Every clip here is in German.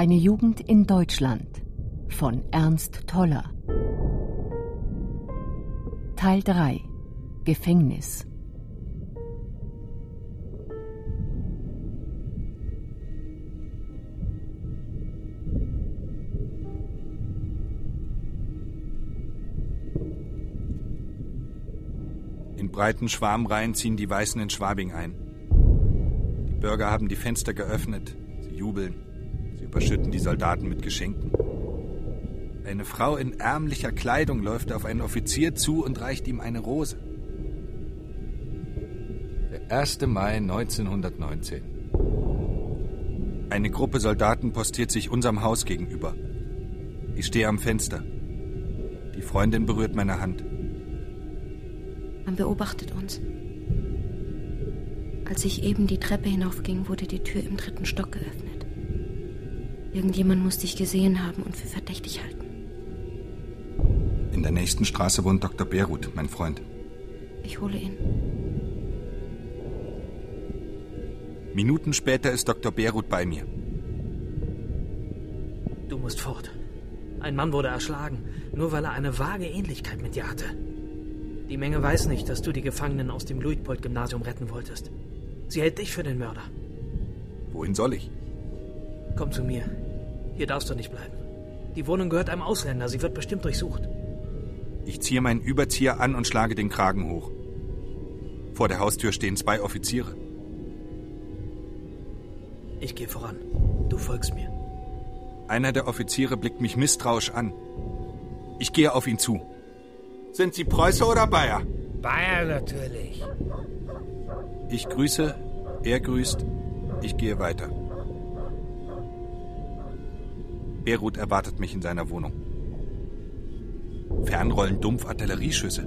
Eine Jugend in Deutschland von Ernst Toller. Teil 3 Gefängnis In breiten Schwarmreihen ziehen die Weißen in Schwabing ein. Die Bürger haben die Fenster geöffnet. Sie jubeln. Überschütten die Soldaten mit Geschenken. Eine Frau in ärmlicher Kleidung läuft auf einen Offizier zu und reicht ihm eine Rose. Der 1. Mai 1919. Eine Gruppe Soldaten postiert sich unserem Haus gegenüber. Ich stehe am Fenster. Die Freundin berührt meine Hand. Man beobachtet uns. Als ich eben die Treppe hinaufging, wurde die Tür im dritten Stock geöffnet. Irgendjemand muss dich gesehen haben und für verdächtig halten. In der nächsten Straße wohnt Dr. Beruth, mein Freund. Ich hole ihn. Minuten später ist Dr. Beruth bei mir. Du musst fort. Ein Mann wurde erschlagen, nur weil er eine vage Ähnlichkeit mit dir hatte. Die Menge weiß nicht, dass du die Gefangenen aus dem Luitpold-Gymnasium retten wolltest. Sie hält dich für den Mörder. Wohin soll ich? Komm zu mir. Hier darfst du nicht bleiben. Die Wohnung gehört einem Ausländer. Sie wird bestimmt durchsucht. Ich ziehe meinen Überzieher an und schlage den Kragen hoch. Vor der Haustür stehen zwei Offiziere. Ich gehe voran. Du folgst mir. Einer der Offiziere blickt mich misstrauisch an. Ich gehe auf ihn zu. Sind Sie Preuße oder Bayer? Bayer natürlich. Ich grüße, er grüßt, ich gehe weiter. Beirut erwartet mich in seiner Wohnung. Fernrollen dumpf Artillerieschüsse.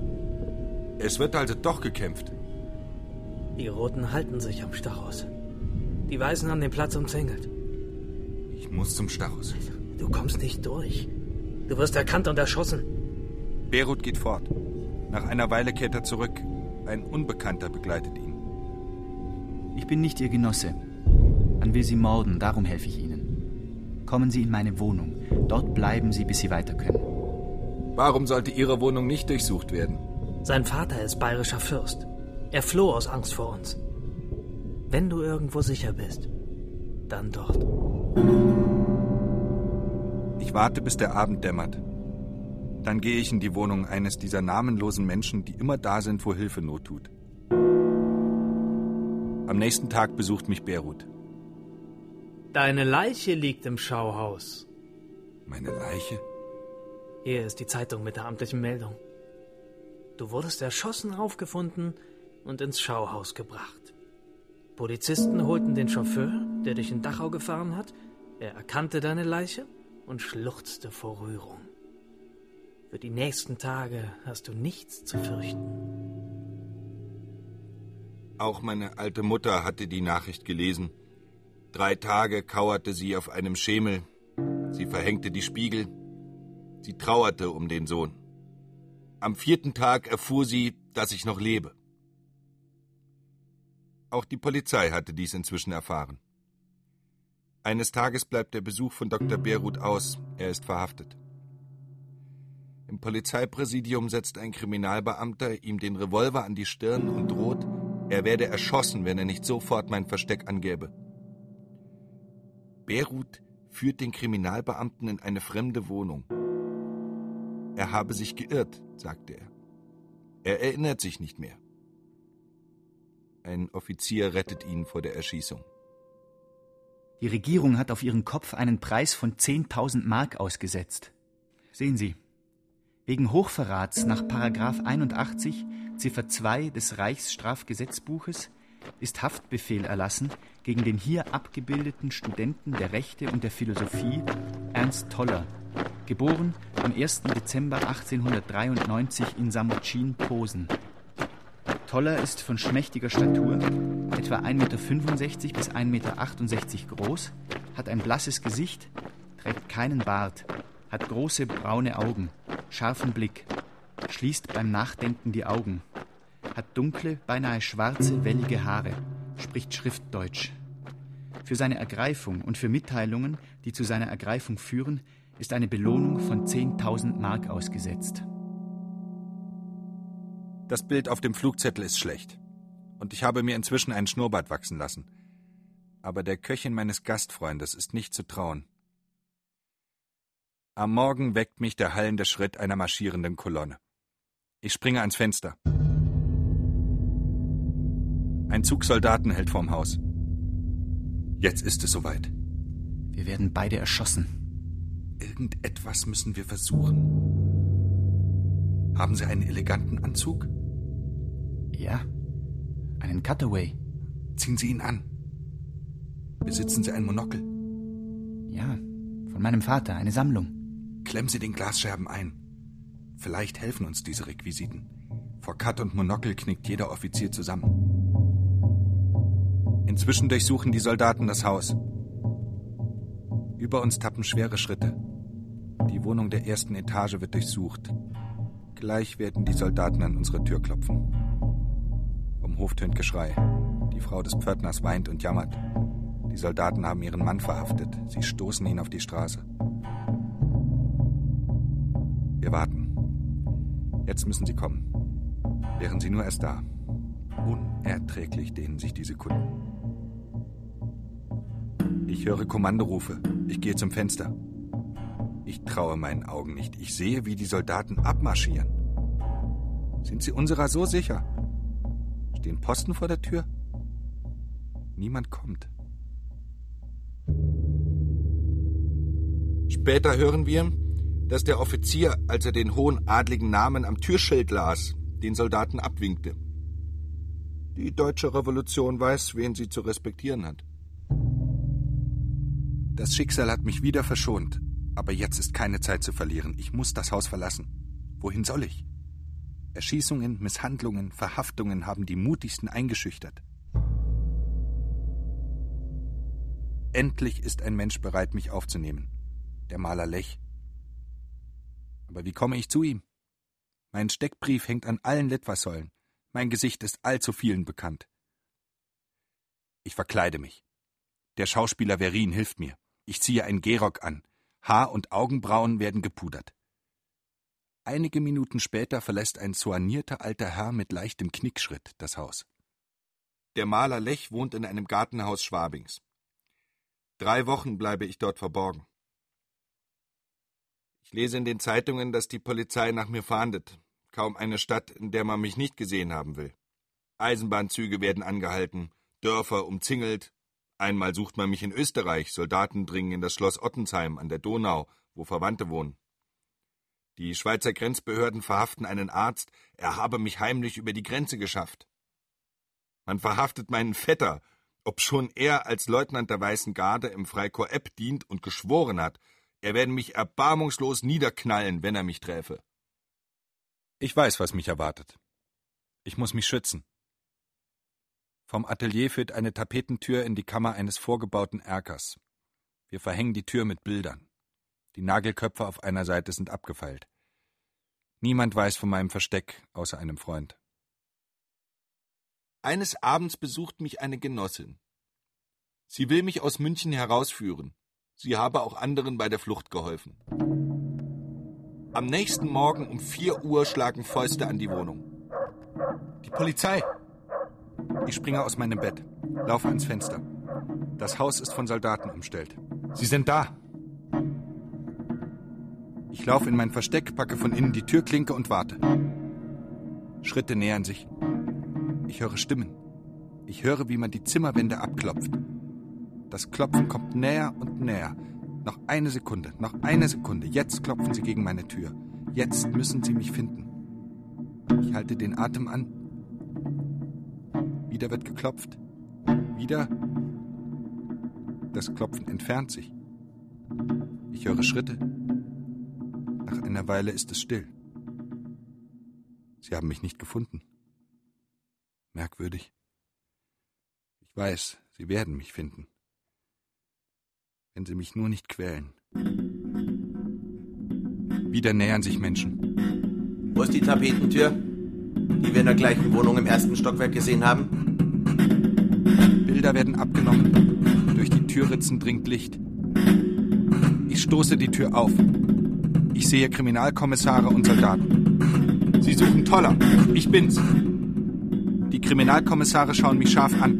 Es wird also doch gekämpft. Die Roten halten sich am Stachus. Die Weißen haben den Platz umzingelt. Ich muss zum Stachus. Du kommst nicht durch. Du wirst erkannt und erschossen. Beirut geht fort. Nach einer Weile kehrt er zurück. Ein Unbekannter begleitet ihn. Ich bin nicht Ihr Genosse. Man will Sie morden, darum helfe ich Ihnen. Kommen Sie in meine Wohnung. Dort bleiben Sie, bis Sie weiter können. Warum sollte Ihre Wohnung nicht durchsucht werden? Sein Vater ist bayerischer Fürst. Er floh aus Angst vor uns. Wenn du irgendwo sicher bist, dann dort. Ich warte, bis der Abend dämmert. Dann gehe ich in die Wohnung eines dieser namenlosen Menschen, die immer da sind, wo Hilfe Not tut. Am nächsten Tag besucht mich Beirut. Deine Leiche liegt im Schauhaus. Meine Leiche? Hier ist die Zeitung mit der amtlichen Meldung. Du wurdest erschossen aufgefunden und ins Schauhaus gebracht. Polizisten holten den Chauffeur, der dich in Dachau gefahren hat. Er erkannte deine Leiche und schluchzte vor Rührung. Für die nächsten Tage hast du nichts zu fürchten. Auch meine alte Mutter hatte die Nachricht gelesen. Drei Tage kauerte sie auf einem Schemel. Sie verhängte die Spiegel. Sie trauerte um den Sohn. Am vierten Tag erfuhr sie, dass ich noch lebe. Auch die Polizei hatte dies inzwischen erfahren. Eines Tages bleibt der Besuch von Dr. Beruth aus. Er ist verhaftet. Im Polizeipräsidium setzt ein Kriminalbeamter ihm den Revolver an die Stirn und droht, er werde erschossen, wenn er nicht sofort mein Versteck angäbe. Beruth führt den Kriminalbeamten in eine fremde Wohnung. Er habe sich geirrt, sagte er. Er erinnert sich nicht mehr. Ein Offizier rettet ihn vor der Erschießung. Die Regierung hat auf ihren Kopf einen Preis von 10.000 Mark ausgesetzt. Sehen Sie, wegen Hochverrats nach Paragraf 81 Ziffer 2 des Reichsstrafgesetzbuches ist Haftbefehl erlassen gegen den hier abgebildeten Studenten der Rechte und der Philosophie Ernst Toller, geboren am 1. Dezember 1893 in Samocin, Posen. Toller ist von schmächtiger Statur, etwa 1,65 Meter bis 1,68 Meter groß, hat ein blasses Gesicht, trägt keinen Bart, hat große braune Augen, scharfen Blick, schließt beim Nachdenken die Augen, hat dunkle, beinahe schwarze, wellige Haare, spricht Schriftdeutsch. Für seine Ergreifung und für Mitteilungen, die zu seiner Ergreifung führen, ist eine Belohnung von 10.000 Mark ausgesetzt. Das Bild auf dem Flugzettel ist schlecht. Und ich habe mir inzwischen einen Schnurrbart wachsen lassen. Aber der Köchin meines Gastfreundes ist nicht zu trauen. Am Morgen weckt mich der hallende Schritt einer marschierenden Kolonne. Ich springe ans Fenster. Ein Zug Soldaten hält vorm Haus. Jetzt ist es soweit. Wir werden beide erschossen. Irgendetwas müssen wir versuchen. Haben Sie einen eleganten Anzug? Ja, einen Cutaway. Ziehen Sie ihn an. Besitzen Sie ein Monokel? Ja, von meinem Vater, eine Sammlung. Klemmen Sie den Glasscherben ein. Vielleicht helfen uns diese Requisiten. Vor Cut und Monokel knickt jeder Offizier zusammen. Inzwischen durchsuchen die Soldaten das Haus. Über uns tappen schwere Schritte. Die Wohnung der ersten Etage wird durchsucht. Gleich werden die Soldaten an unsere Tür klopfen. Vom Hof tönt Geschrei. Die Frau des Pförtners weint und jammert. Die Soldaten haben ihren Mann verhaftet. Sie stoßen ihn auf die Straße. Wir warten. Jetzt müssen sie kommen. Wären sie nur erst da. Unerträglich dehnen sich die Sekunden. Ich höre Kommandorufe. Ich gehe zum Fenster. Ich traue meinen Augen nicht. Ich sehe, wie die Soldaten abmarschieren. Sind sie unserer so sicher? Stehen Posten vor der Tür? Niemand kommt. Später hören wir, dass der Offizier, als er den hohen adligen Namen am Türschild las, den Soldaten abwinkte. Die deutsche Revolution weiß, wen sie zu respektieren hat. Das Schicksal hat mich wieder verschont, aber jetzt ist keine Zeit zu verlieren. Ich muss das Haus verlassen. Wohin soll ich? Erschießungen, Misshandlungen, Verhaftungen haben die mutigsten eingeschüchtert. Endlich ist ein Mensch bereit, mich aufzunehmen. Der Maler Lech. Aber wie komme ich zu ihm? Mein Steckbrief hängt an allen Litfaßsäulen. Mein Gesicht ist allzu vielen bekannt. Ich verkleide mich. Der Schauspieler Verin hilft mir. Ich ziehe einen Gehrock an. Haar und Augenbrauen werden gepudert. Einige Minuten später verlässt ein soignierter alter Herr mit leichtem Knickschritt das Haus. Der Maler Lech wohnt in einem Gartenhaus Schwabings. Drei Wochen bleibe ich dort verborgen. Ich lese in den Zeitungen, dass die Polizei nach mir fahndet. Kaum eine Stadt, in der man mich nicht gesehen haben will. Eisenbahnzüge werden angehalten, Dörfer umzingelt, Einmal sucht man mich in Österreich, Soldaten dringen in das Schloss Ottensheim an der Donau, wo Verwandte wohnen. Die Schweizer Grenzbehörden verhaften einen Arzt, er habe mich heimlich über die Grenze geschafft. Man verhaftet meinen Vetter, obschon er als Leutnant der Weißen Garde im Freikorps Epp dient und geschworen hat, er werde mich erbarmungslos niederknallen, wenn er mich träfe. Ich weiß, was mich erwartet. Ich muss mich schützen. Vom Atelier führt eine Tapetentür in die Kammer eines vorgebauten Erkers. Wir verhängen die Tür mit Bildern. Die Nagelköpfe auf einer Seite sind abgefeilt. Niemand weiß von meinem Versteck, außer einem Freund. Eines Abends besucht mich eine Genossin. Sie will mich aus München herausführen. Sie habe auch anderen bei der Flucht geholfen. Am nächsten Morgen um vier Uhr schlagen Fäuste an die Wohnung. Die Polizei! Ich springe aus meinem Bett, laufe ans Fenster. Das Haus ist von Soldaten umstellt. Sie sind da. Ich laufe in mein Versteck, packe von innen die Türklinke und warte. Schritte nähern sich. Ich höre Stimmen. Ich höre, wie man die Zimmerwände abklopft. Das Klopfen kommt näher und näher. Noch eine Sekunde, noch eine Sekunde. Jetzt klopfen sie gegen meine Tür. Jetzt müssen sie mich finden. Ich halte den Atem an Wieder wird geklopft. Wieder. Das Klopfen entfernt sich. Ich höre Schritte. Nach einer Weile ist es still. Sie haben mich nicht gefunden. Merkwürdig. Ich weiß, Sie werden mich finden. Wenn Sie mich nur nicht quälen. Wieder nähern sich Menschen. Wo ist die Tapetentür? Die wir in der gleichen Wohnung im ersten Stockwerk gesehen haben? Bilder werden abgenommen. Durch die Türritzen dringt Licht. Ich stoße die Tür auf. Ich sehe Kriminalkommissare und Soldaten. Sie suchen Toller. Ich bin's. Die Kriminalkommissare schauen mich scharf an.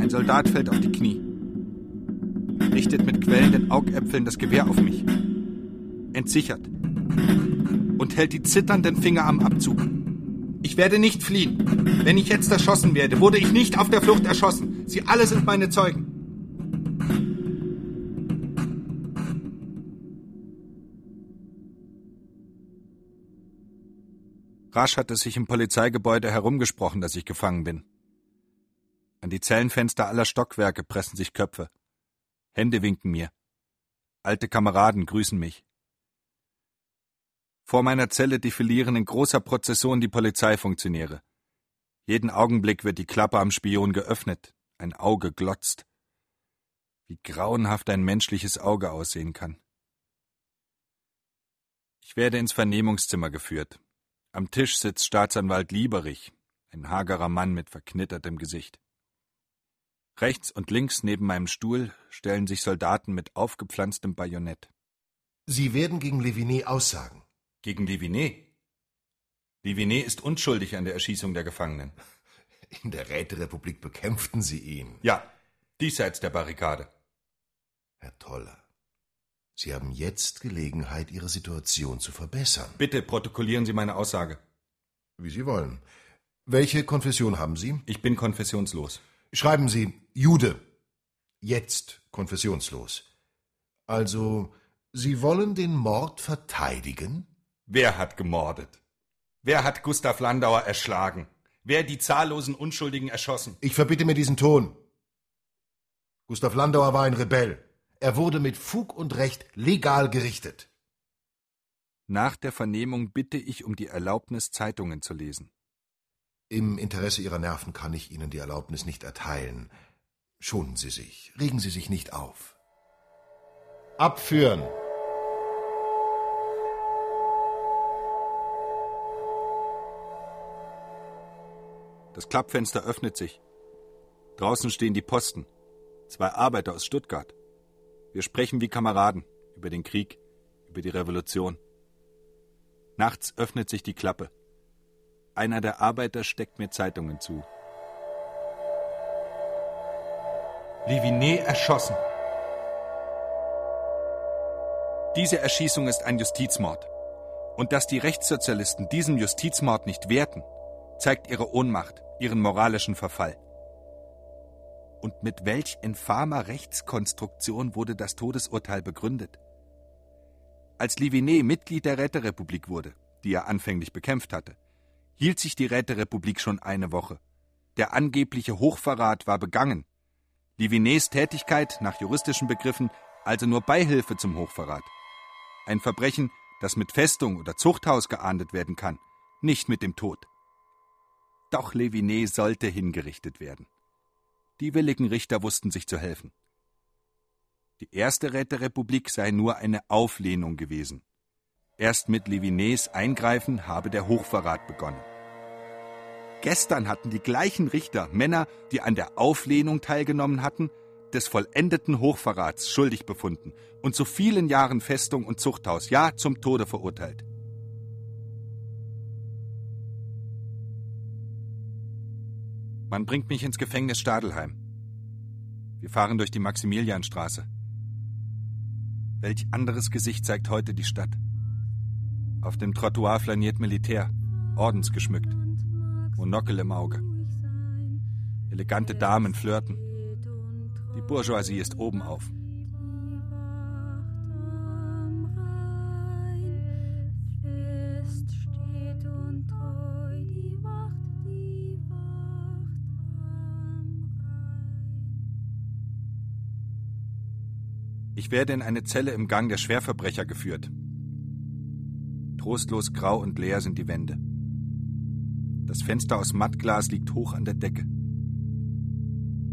Ein Soldat fällt auf die Knie. Richtet mit quellenden Augäpfeln das Gewehr auf mich. Entsichert. Und hält die zitternden Finger am Abzug. Ich werde nicht fliehen. Wenn ich jetzt erschossen werde, wurde ich nicht auf der Flucht erschossen. Sie alle sind meine Zeugen. Rasch hat es sich im Polizeigebäude herumgesprochen, dass ich gefangen bin. An die Zellenfenster aller Stockwerke pressen sich Köpfe. Hände winken mir. Alte Kameraden grüßen mich. Vor meiner Zelle defilieren in großer Prozession die Polizeifunktionäre. Jeden Augenblick wird die Klappe am Spion geöffnet, ein Auge glotzt. Wie grauenhaft ein menschliches Auge aussehen kann. Ich werde ins Vernehmungszimmer geführt. Am Tisch sitzt Staatsanwalt Lieberich, ein hagerer Mann mit verknittertem Gesicht. Rechts und links neben meinem Stuhl stellen sich Soldaten mit aufgepflanztem Bajonett. Sie werden gegen Levinet aussagen. Gegen Levinet? Levinet ist unschuldig an der Erschießung der Gefangenen. In der Räterepublik bekämpften Sie ihn. Ja, diesseits der Barrikade. Herr Toller, Sie haben jetzt Gelegenheit, Ihre Situation zu verbessern. Bitte protokollieren Sie meine Aussage. Wie Sie wollen. Welche Konfession haben Sie? Ich bin konfessionslos. Schreiben Sie Jude. Jetzt konfessionslos. Also, Sie wollen den Mord verteidigen? Wer hat gemordet? Wer hat Gustav Landauer erschlagen? Wer die zahllosen Unschuldigen erschossen? Ich verbitte mir diesen Ton. Gustav Landauer war ein Rebell. Er wurde mit Fug und Recht legal gerichtet. Nach der Vernehmung bitte ich um die Erlaubnis, Zeitungen zu lesen. Im Interesse Ihrer Nerven kann ich Ihnen die Erlaubnis nicht erteilen. Schonen Sie sich, regen Sie sich nicht auf. Abführen! Das Klappfenster öffnet sich. Draußen stehen die Posten. Zwei Arbeiter aus Stuttgart. Wir sprechen wie Kameraden über den Krieg, über die Revolution. Nachts öffnet sich die Klappe. Einer der Arbeiter steckt mir Zeitungen zu. Livinet erschossen. Diese Erschießung ist ein Justizmord. Und dass die Rechtssozialisten diesen Justizmord nicht werten, zeigt ihre Ohnmacht, ihren moralischen Verfall. Und mit welch infamer Rechtskonstruktion wurde das Todesurteil begründet? Als Livinet Mitglied der Räterepublik wurde, die er anfänglich bekämpft hatte, hielt sich die Räterepublik schon eine Woche. Der angebliche Hochverrat war begangen. Livinets Tätigkeit nach juristischen Begriffen also nur Beihilfe zum Hochverrat. Ein Verbrechen, das mit Festung oder Zuchthaus geahndet werden kann, nicht mit dem Tod. Doch Levinet sollte hingerichtet werden. Die willigen Richter wussten sich zu helfen. Die erste Räterepublik sei nur eine Auflehnung gewesen. Erst mit Levinets Eingreifen habe der Hochverrat begonnen. Gestern hatten die gleichen Richter Männer, die an der Auflehnung teilgenommen hatten, des vollendeten Hochverrats schuldig befunden und zu vielen Jahren Festung und Zuchthaus, ja zum Tode verurteilt. Man bringt mich ins Gefängnis Stadelheim. Wir fahren durch die Maximilianstraße. Welch anderes Gesicht zeigt heute die Stadt? Auf dem Trottoir flaniert Militär, ordensgeschmückt, Monokel im Auge. Elegante Damen flirten. Die Bourgeoisie ist oben auf. Werde in eine Zelle im Gang der Schwerverbrecher geführt. Trostlos grau und leer sind die Wände. Das Fenster aus Mattglas liegt hoch an der Decke.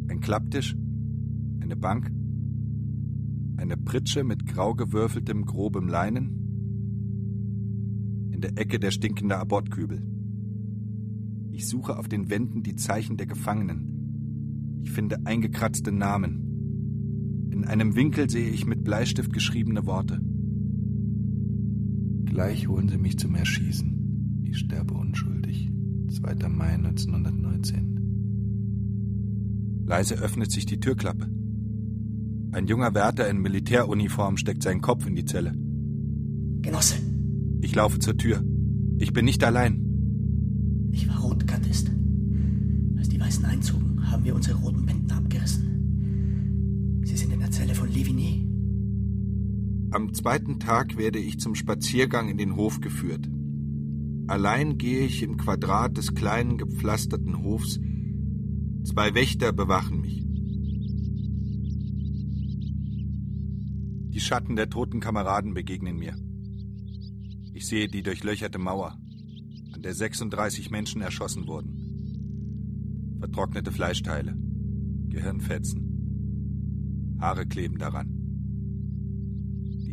Ein Klapptisch, eine Bank, eine Pritsche mit grau gewürfeltem, grobem Leinen, in der Ecke der stinkende Abortkübel. Ich suche auf den Wänden die Zeichen der Gefangenen. Ich finde eingekratzte Namen. In einem Winkel sehe ich mit Bleistift geschriebene Worte. Gleich holen sie mich zum Erschießen. Ich sterbe unschuldig. 2. Mai 1919. Leise öffnet sich die Türklappe. Ein junger Wärter in Militäruniform steckt seinen Kopf in die Zelle. Genosse. Ich laufe zur Tür. Ich bin nicht allein. Ich war Rotgardist. Als die Weißen einzogen, haben wir unsere roten Am zweiten Tag werde ich zum Spaziergang in den Hof geführt. Allein gehe ich im Quadrat des kleinen gepflasterten Hofs. Zwei Wächter bewachen mich. Die Schatten der toten Kameraden begegnen mir. Ich sehe die durchlöcherte Mauer, an der 36 Menschen erschossen wurden. Vertrocknete Fleischteile, Gehirnfetzen, Haare kleben daran.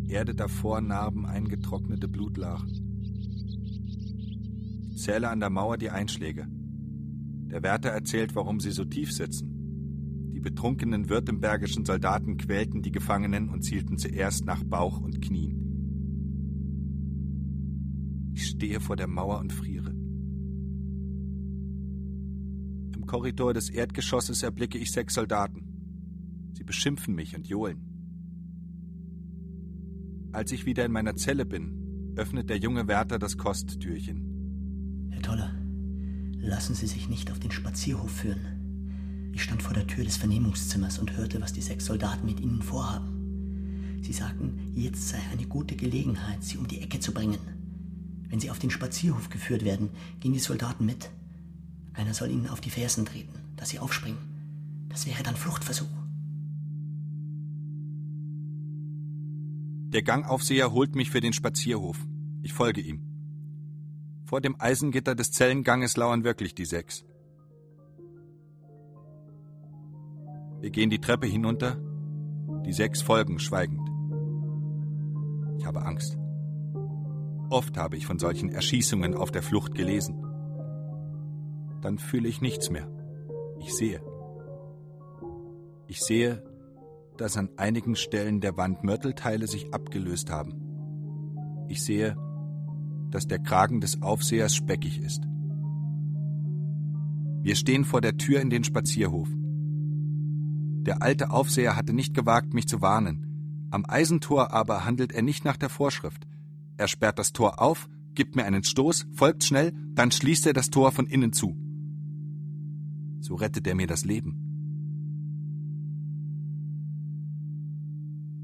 Erde davor narben eingetrocknete Blutlachen. Ich zähle an der Mauer die Einschläge. Der Wärter erzählt, warum sie so tief sitzen. Die betrunkenen württembergischen Soldaten quälten die Gefangenen und zielten zuerst nach Bauch und Knien. Ich stehe vor der Mauer und friere. Im Korridor des Erdgeschosses erblicke ich sechs Soldaten. Sie beschimpfen mich und johlen. Als ich wieder in meiner Zelle bin, öffnet der junge Wärter das Kosttürchen. Herr Toller, lassen Sie sich nicht auf den Spazierhof führen. Ich stand vor der Tür des Vernehmungszimmers und hörte, was die sechs Soldaten mit Ihnen vorhaben. Sie sagten, jetzt sei eine gute Gelegenheit, Sie um die Ecke zu bringen. Wenn Sie auf den Spazierhof geführt werden, gehen die Soldaten mit. Einer soll Ihnen auf die Fersen treten, dass Sie aufspringen. Das wäre dann Fluchtversuch. Der Gangaufseher holt mich für den Spazierhof. Ich folge ihm. Vor dem Eisengitter des Zellenganges lauern wirklich die sechs. Wir gehen die Treppe hinunter. Die sechs folgen schweigend. Ich habe Angst. Oft habe ich von solchen Erschießungen auf der Flucht gelesen. Dann fühle ich nichts mehr. Ich sehe. Ich sehe, dass an einigen Stellen der Wand Mörtelteile sich abgelöst haben. Ich sehe, dass der Kragen des Aufsehers speckig ist. Wir stehen vor der Tür in den Spazierhof. Der alte Aufseher hatte nicht gewagt, mich zu warnen. Am Eisentor aber handelt er nicht nach der Vorschrift. Er sperrt das Tor auf, gibt mir einen Stoß, folgt schnell, dann schließt er das Tor von innen zu. So rettet er mir das Leben.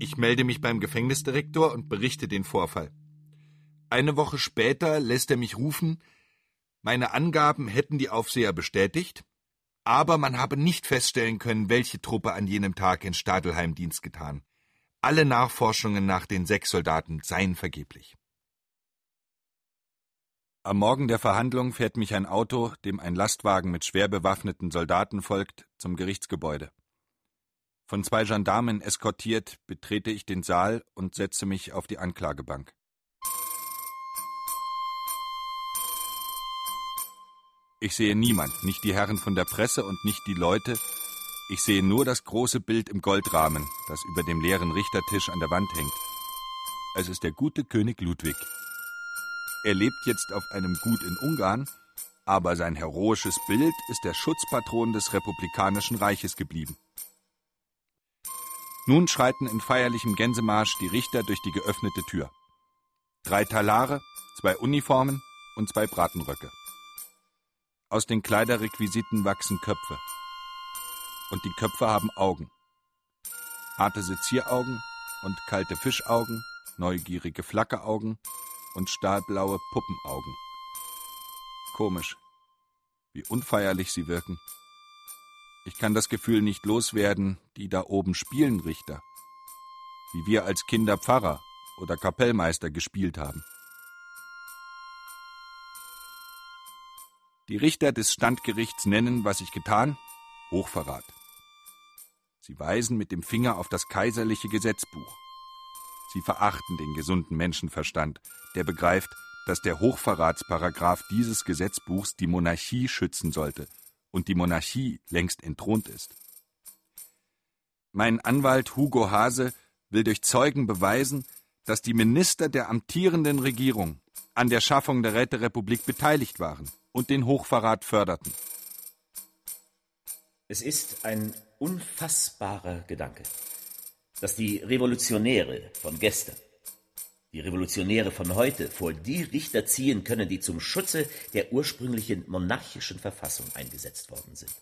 Ich melde mich beim Gefängnisdirektor und berichte den Vorfall. Eine Woche später lässt er mich rufen, meine Angaben hätten die Aufseher bestätigt, aber man habe nicht feststellen können, welche Truppe an jenem Tag in Stadelheim Dienst getan. Alle Nachforschungen nach den sechs Soldaten seien vergeblich. Am Morgen der Verhandlung fährt mich ein Auto, dem ein Lastwagen mit schwer bewaffneten Soldaten folgt, zum Gerichtsgebäude. Von zwei Gendarmen eskortiert betrete ich den Saal und setze mich auf die Anklagebank. Ich sehe niemand, nicht die Herren von der Presse und nicht die Leute. Ich sehe nur das große Bild im Goldrahmen, das über dem leeren Richtertisch an der Wand hängt. Es ist der gute König Ludwig. Er lebt jetzt auf einem Gut in Ungarn, aber sein heroisches Bild ist der Schutzpatron des republikanischen Reiches geblieben. Nun schreiten in feierlichem Gänsemarsch die Richter durch die geöffnete Tür. Drei Talare, zwei Uniformen und zwei Bratenröcke. Aus den Kleiderrequisiten wachsen Köpfe. Und die Köpfe haben Augen. Harte Sezieraugen und kalte Fischaugen, neugierige Flackeraugen und stahlblaue Puppenaugen. Komisch, wie unfeierlich sie wirken. Ich kann das Gefühl nicht loswerden, die da oben spielen Richter. wie wir als Kinder Pfarrer oder Kapellmeister gespielt haben. Die Richter des Standgerichts nennen, was ich getan, Hochverrat. Sie weisen mit dem Finger auf das kaiserliche Gesetzbuch. Sie verachten den gesunden Menschenverstand, der begreift, dass der Hochverratsparagraph dieses Gesetzbuchs die Monarchie schützen sollte und die Monarchie längst entthront ist. Mein Anwalt Hugo Hase will durch Zeugen beweisen, dass die Minister der amtierenden Regierung an der Schaffung der Räterepublik beteiligt waren und den Hochverrat förderten. Es ist ein unfassbarer Gedanke, dass die Revolutionäre von gestern, die Revolutionäre von heute vor die Richter ziehen können, die zum Schutze der ursprünglichen monarchischen Verfassung eingesetzt worden sind.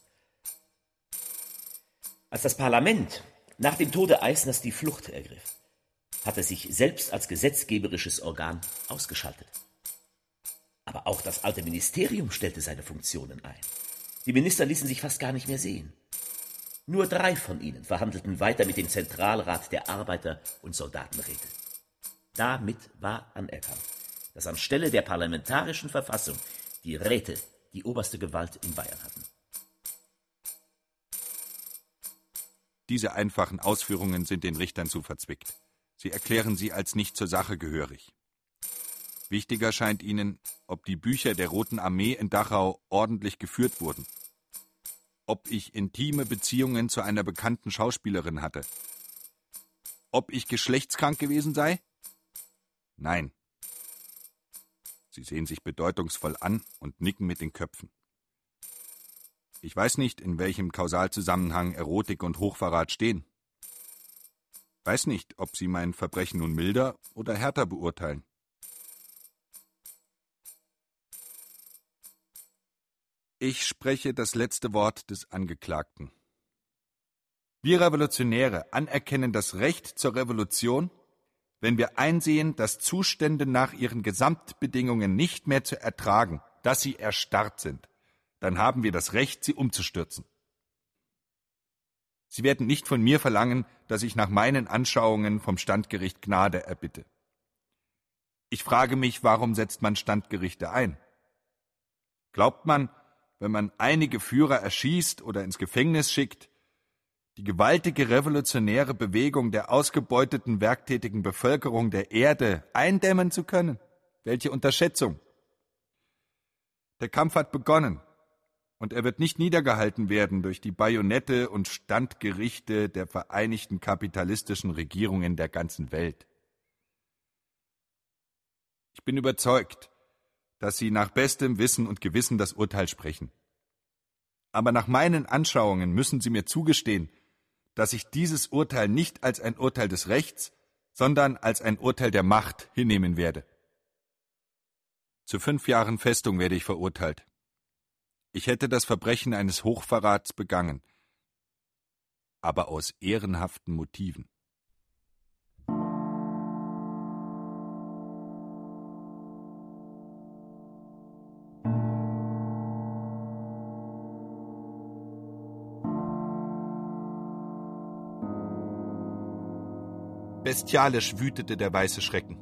Als das Parlament nach dem Tode Eisners die Flucht ergriff, hat es sich selbst als gesetzgeberisches Organ ausgeschaltet. Aber auch das alte Ministerium stellte seine Funktionen ein. Die Minister ließen sich fast gar nicht mehr sehen. Nur drei von ihnen verhandelten weiter mit dem Zentralrat der Arbeiter- und Soldatenräte. Damit war anerkannt, dass anstelle der parlamentarischen Verfassung die Räte die oberste Gewalt in Bayern hatten. Diese einfachen Ausführungen sind den Richtern zu verzwickt. Sie erklären sie als nicht zur Sache gehörig. Wichtiger scheint ihnen, ob die Bücher der Roten Armee in Dachau ordentlich geführt wurden. Ob ich intime Beziehungen zu einer bekannten Schauspielerin hatte. Ob ich geschlechtskrank gewesen sei? Nein. Sie sehen sich bedeutungsvoll an und nicken mit den Köpfen. Ich weiß nicht, in welchem Kausalzusammenhang Erotik und Hochverrat stehen. Weiß nicht, ob Sie mein Verbrechen nun milder oder härter beurteilen. Ich spreche das letzte Wort des Angeklagten. Wir Revolutionäre anerkennen das Recht zur Revolution, wenn wir einsehen, dass Zustände nach ihren Gesamtbedingungen nicht mehr zu ertragen, dass sie erstarrt sind dann haben wir das Recht, sie umzustürzen. Sie werden nicht von mir verlangen, dass ich nach meinen Anschauungen vom Standgericht Gnade erbitte. Ich frage mich, warum setzt man Standgerichte ein? Glaubt man, wenn man einige Führer erschießt oder ins Gefängnis schickt, die gewaltige revolutionäre Bewegung der ausgebeuteten werktätigen Bevölkerung der Erde eindämmen zu können? Welche Unterschätzung! Der Kampf hat begonnen und er wird nicht niedergehalten werden durch die Bajonette und Standgerichte der vereinigten kapitalistischen Regierungen der ganzen Welt. Ich bin überzeugt, dass Sie nach bestem Wissen und Gewissen das Urteil sprechen. Aber nach meinen Anschauungen müssen Sie mir zugestehen, dass ich dieses Urteil nicht als ein Urteil des Rechts, sondern als ein Urteil der Macht hinnehmen werde. Zu fünf Jahren Festung werde ich verurteilt. Ich hätte das Verbrechen eines Hochverrats begangen, aber aus ehrenhaften Motiven. Bestialisch wütete der weiße Schrecken.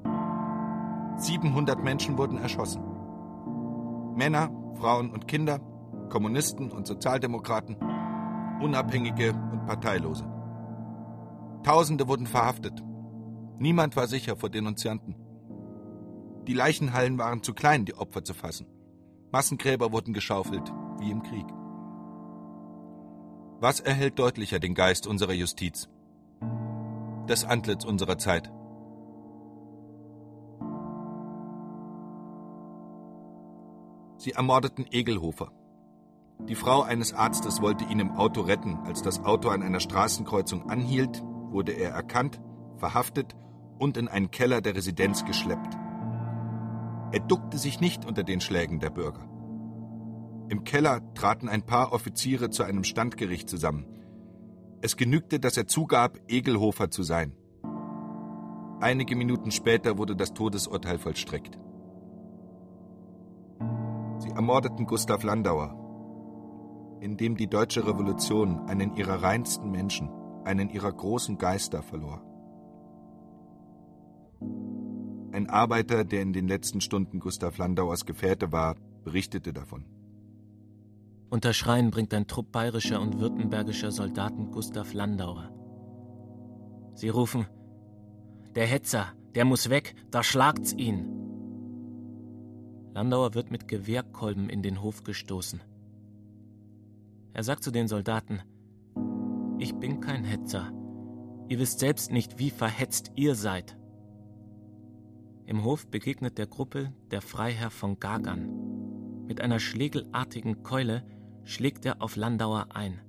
700 Menschen wurden erschossen. Männer, Frauen und Kinder, Kommunisten und Sozialdemokraten, Unabhängige und Parteilose. Tausende wurden verhaftet. Niemand war sicher vor Denunzianten. Die Leichenhallen waren zu klein, die Opfer zu fassen. Massengräber wurden geschaufelt, wie im Krieg. Was erhält deutlicher den Geist unserer Justiz? Das Antlitz unserer Zeit. Sie ermordeten Egelhofer, die Frau eines Arztes wollte ihn im Auto retten. Als das Auto an einer Straßenkreuzung anhielt, wurde er erkannt, verhaftet und in einen Keller der Residenz geschleppt. Er duckte sich nicht unter den Schlägen der Bürger. Im Keller traten ein paar Offiziere zu einem Standgericht zusammen. Es genügte, dass er zugab, Egelhofer zu sein. Einige Minuten später wurde das Todesurteil vollstreckt. Sie ermordeten Gustav Landauer, in dem die deutsche Revolution einen ihrer reinsten Menschen, einen ihrer großen Geister verlor. Ein Arbeiter, der in den letzten Stunden Gustav Landauers Gefährte war, berichtete davon. Unter Schreien bringt ein Trupp bayerischer und württembergischer Soldaten Gustav Landauer. Sie rufen: Der Hetzer, der muss weg, da schlagt's ihn. Landauer wird mit Gewehrkolben in den Hof gestoßen. Er sagt zu den Soldaten: Ich bin kein Hetzer. Ihr wisst selbst nicht, wie verhetzt ihr seid. Im Hof begegnet der Gruppe der Freiherr von Gagern. Mit einer schlägelartigen Keule schlägt er auf Landauer ein.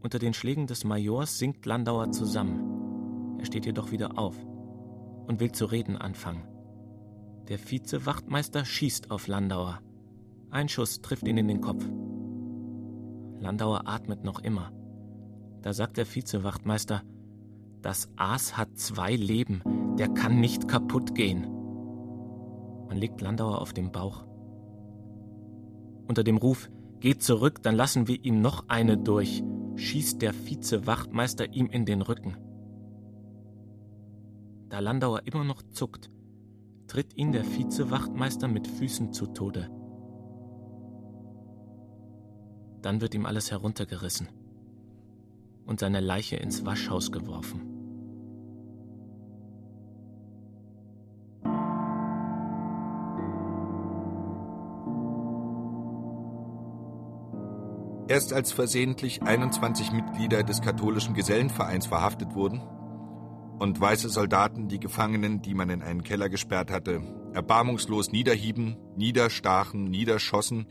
Unter den Schlägen des Majors sinkt Landauer zusammen. Er steht jedoch wieder auf und will zu reden anfangen. Der Vizewachtmeister schießt auf Landauer. Ein Schuss trifft ihn in den Kopf. Landauer atmet noch immer. Da sagt der Vizewachtmeister, das Aas hat zwei Leben, der kann nicht kaputt gehen. Man legt Landauer auf den Bauch. Unter dem Ruf, geht zurück, dann lassen wir ihm noch eine durch, schießt der Vizewachtmeister ihm in den Rücken. Da Landauer immer noch zuckt, tritt ihn der Vizewachtmeister mit Füßen zu Tode. Dann wird ihm alles heruntergerissen und seine Leiche ins Waschhaus geworfen. Erst als versehentlich 21 Mitglieder des katholischen Gesellenvereins verhaftet wurden und weiße Soldaten die Gefangenen, die man in einen Keller gesperrt hatte, erbarmungslos niederhieben, niederstachen, niederschossen,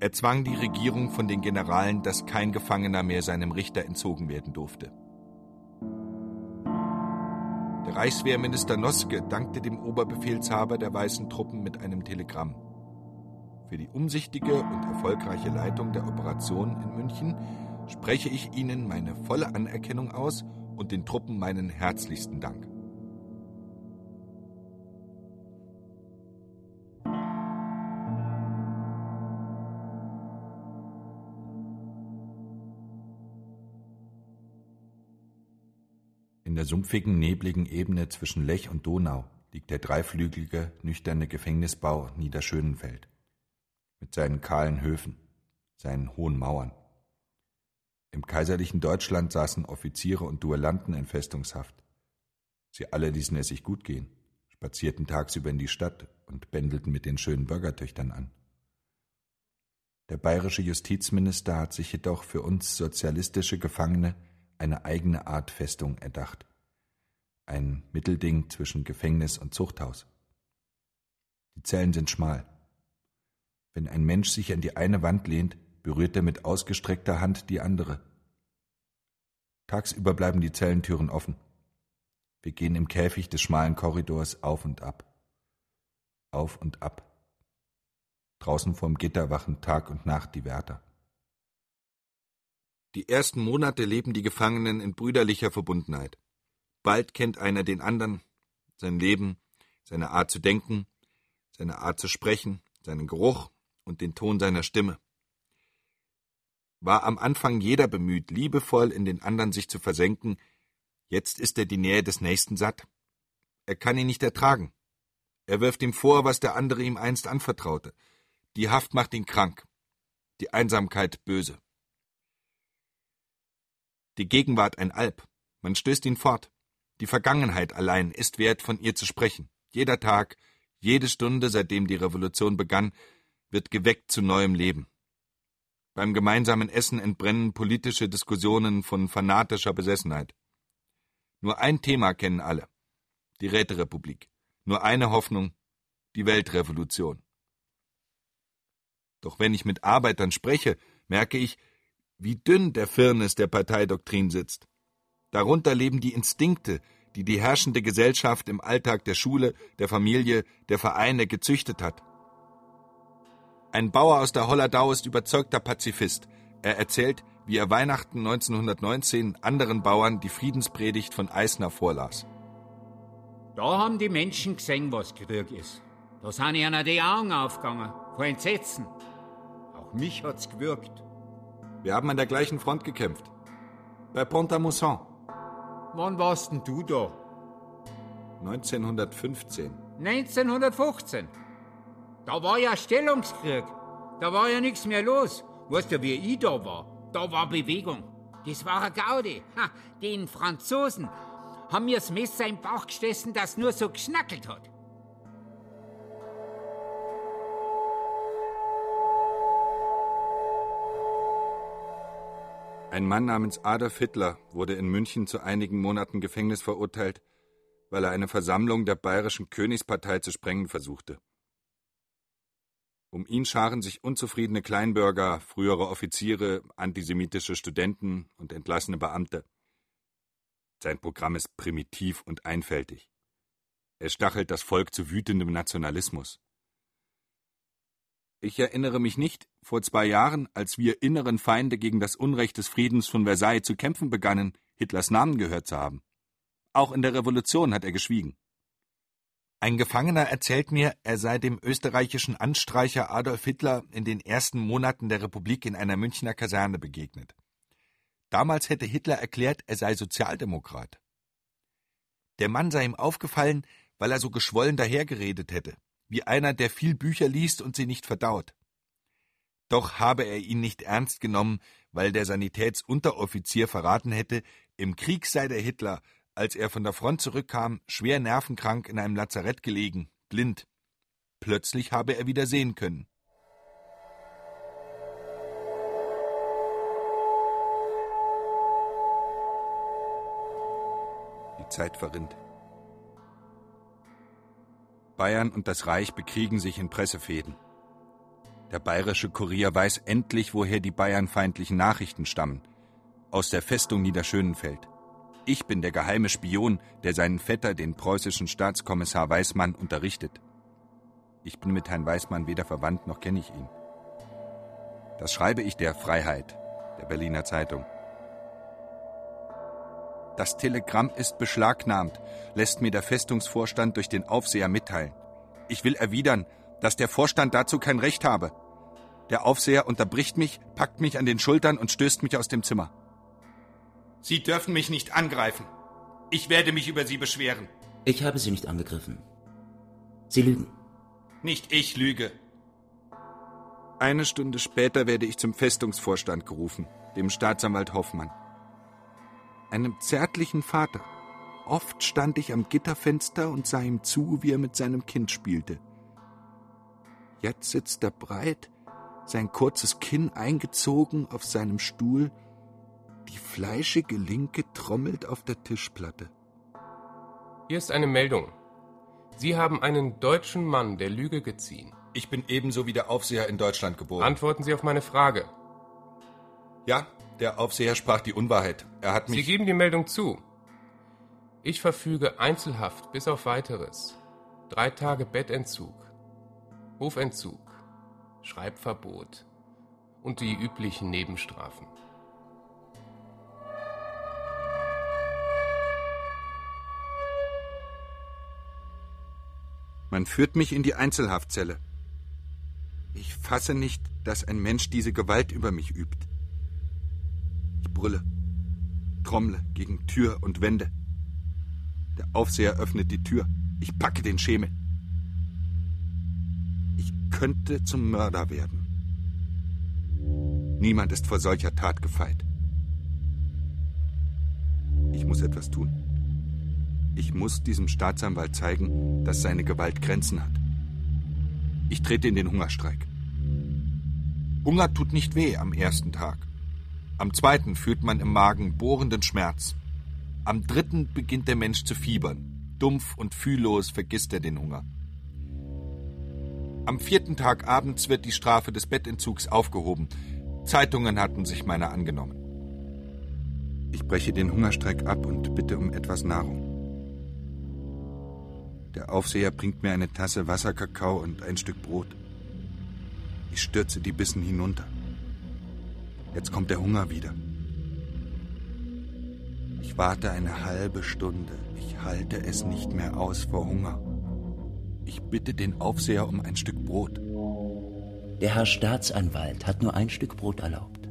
erzwang die Regierung von den Generalen, dass kein Gefangener mehr seinem Richter entzogen werden durfte. Der Reichswehrminister Noske dankte dem Oberbefehlshaber der weißen Truppen mit einem Telegramm. Für die umsichtige und erfolgreiche Leitung der Operation in München spreche ich Ihnen meine volle Anerkennung aus und den Truppen meinen herzlichsten Dank. In der sumpfigen, nebligen Ebene zwischen Lech und Donau liegt der dreiflügelige, nüchterne Gefängnisbau Niederschönenfeld mit seinen kahlen Höfen, seinen hohen Mauern. Im kaiserlichen Deutschland saßen Offiziere und Duellanten in Festungshaft. Sie alle ließen es sich gut gehen, spazierten tagsüber in die Stadt und bändelten mit den schönen Bürgertöchtern an. Der bayerische Justizminister hat sich jedoch für uns sozialistische Gefangene eine eigene Art Festung erdacht. Ein Mittelding zwischen Gefängnis und Zuchthaus. Die Zellen sind schmal. Wenn ein Mensch sich an die eine Wand lehnt, berührt er mit ausgestreckter Hand die andere. Tagsüber bleiben die Zellentüren offen. Wir gehen im Käfig des schmalen Korridors auf und ab. Auf und ab. Draußen vorm Gitter wachen Tag und Nacht die Wärter. Die ersten Monate leben die Gefangenen in brüderlicher Verbundenheit. Bald kennt einer den anderen, sein Leben, seine Art zu denken, seine Art zu sprechen, seinen Geruch und den Ton seiner Stimme. War am Anfang jeder bemüht, liebevoll in den anderen sich zu versenken, jetzt ist er die Nähe des Nächsten satt. Er kann ihn nicht ertragen. Er wirft ihm vor, was der andere ihm einst anvertraute. Die Haft macht ihn krank, die Einsamkeit böse. Die Gegenwart ein Alp, man stößt ihn fort. Die Vergangenheit allein ist wert, von ihr zu sprechen. Jeder Tag, jede Stunde, seitdem die Revolution begann, wird geweckt zu neuem Leben. Beim gemeinsamen Essen entbrennen politische Diskussionen von fanatischer Besessenheit. Nur ein Thema kennen alle die Räterepublik. Nur eine Hoffnung die Weltrevolution. Doch wenn ich mit Arbeitern spreche, merke ich, wie dünn der Firnis der Parteidoktrin sitzt. Darunter leben die Instinkte, die die herrschende Gesellschaft im Alltag der Schule, der Familie, der Vereine gezüchtet hat. Ein Bauer aus der Holladau ist überzeugter Pazifist. Er erzählt, wie er Weihnachten 1919 anderen Bauern die Friedenspredigt von Eisner vorlas. Da haben die Menschen gesehen, was Krieg ist. Da sind ihnen die Augen aufgegangen, vor Entsetzen. Auch mich hat's gewürgt. Wir haben an der gleichen Front gekämpft. Bei Pont-à-Mousson. Wann warst denn du da? 1915. 1915. Da war ja Stellungskrieg. Da war ja nichts mehr los. Weißt du, wie ich da war? Da war Bewegung. Das war eine Gaude. Ha, den Franzosen haben mir das Messer im Bauch gestessen, das nur so geschnackelt hat. Ein Mann namens Adolf Hitler wurde in München zu einigen Monaten Gefängnis verurteilt, weil er eine Versammlung der bayerischen Königspartei zu sprengen versuchte. Um ihn scharen sich unzufriedene Kleinbürger, frühere Offiziere, antisemitische Studenten und entlassene Beamte. Sein Programm ist primitiv und einfältig. Er stachelt das Volk zu wütendem Nationalismus. Ich erinnere mich nicht, vor zwei Jahren, als wir inneren Feinde gegen das Unrecht des Friedens von Versailles zu kämpfen begannen, Hitlers Namen gehört zu haben. Auch in der Revolution hat er geschwiegen. Ein Gefangener erzählt mir, er sei dem österreichischen Anstreicher Adolf Hitler in den ersten Monaten der Republik in einer Münchner Kaserne begegnet. Damals hätte Hitler erklärt, er sei Sozialdemokrat. Der Mann sei ihm aufgefallen, weil er so geschwollen dahergeredet hätte wie einer, der viel Bücher liest und sie nicht verdaut. Doch habe er ihn nicht ernst genommen, weil der Sanitätsunteroffizier verraten hätte, im Krieg sei der Hitler, als er von der Front zurückkam, schwer nervenkrank in einem Lazarett gelegen, blind. Plötzlich habe er wieder sehen können. Die Zeit verrinnt. Bayern und das Reich bekriegen sich in Pressefäden. Der bayerische Kurier weiß endlich, woher die bayernfeindlichen Nachrichten stammen. Aus der Festung Niederschönenfeld. Ich bin der geheime Spion, der seinen Vetter, den preußischen Staatskommissar Weismann, unterrichtet. Ich bin mit Herrn Weismann weder verwandt noch kenne ich ihn. Das schreibe ich der Freiheit, der Berliner Zeitung. Das Telegramm ist beschlagnahmt, lässt mir der Festungsvorstand durch den Aufseher mitteilen. Ich will erwidern, dass der Vorstand dazu kein Recht habe. Der Aufseher unterbricht mich, packt mich an den Schultern und stößt mich aus dem Zimmer. Sie dürfen mich nicht angreifen. Ich werde mich über Sie beschweren. Ich habe Sie nicht angegriffen. Sie lügen. Nicht ich lüge. Eine Stunde später werde ich zum Festungsvorstand gerufen, dem Staatsanwalt Hoffmann einem zärtlichen Vater. Oft stand ich am Gitterfenster und sah ihm zu, wie er mit seinem Kind spielte. Jetzt sitzt er breit, sein kurzes Kinn eingezogen auf seinem Stuhl, die fleischige Linke trommelt auf der Tischplatte. Hier ist eine Meldung. Sie haben einen deutschen Mann der Lüge geziehen. Ich bin ebenso wie der Aufseher in Deutschland geboren. Antworten Sie auf meine Frage. Ja, der Aufseher sprach die Unwahrheit. Er hat mich. Sie geben die Meldung zu. Ich verfüge Einzelhaft bis auf weiteres. Drei Tage Bettentzug, Hofentzug, Schreibverbot und die üblichen Nebenstrafen. Man führt mich in die Einzelhaftzelle. Ich fasse nicht, dass ein Mensch diese Gewalt über mich übt brülle, trommle gegen Tür und Wände. Der Aufseher öffnet die Tür. Ich packe den Schemel. Ich könnte zum Mörder werden. Niemand ist vor solcher Tat gefeit. Ich muss etwas tun. Ich muss diesem Staatsanwalt zeigen, dass seine Gewalt Grenzen hat. Ich trete in den Hungerstreik. Hunger tut nicht weh am ersten Tag. Am zweiten fühlt man im Magen bohrenden Schmerz. Am dritten beginnt der Mensch zu fiebern. Dumpf und fühllos vergisst er den Hunger. Am vierten Tag abends wird die Strafe des Bettentzugs aufgehoben. Zeitungen hatten sich meiner angenommen. Ich breche den Hungerstreik ab und bitte um etwas Nahrung. Der Aufseher bringt mir eine Tasse Wasserkakao und ein Stück Brot. Ich stürze die Bissen hinunter. Jetzt kommt der Hunger wieder. Ich warte eine halbe Stunde. Ich halte es nicht mehr aus vor Hunger. Ich bitte den Aufseher um ein Stück Brot. Der Herr Staatsanwalt hat nur ein Stück Brot erlaubt.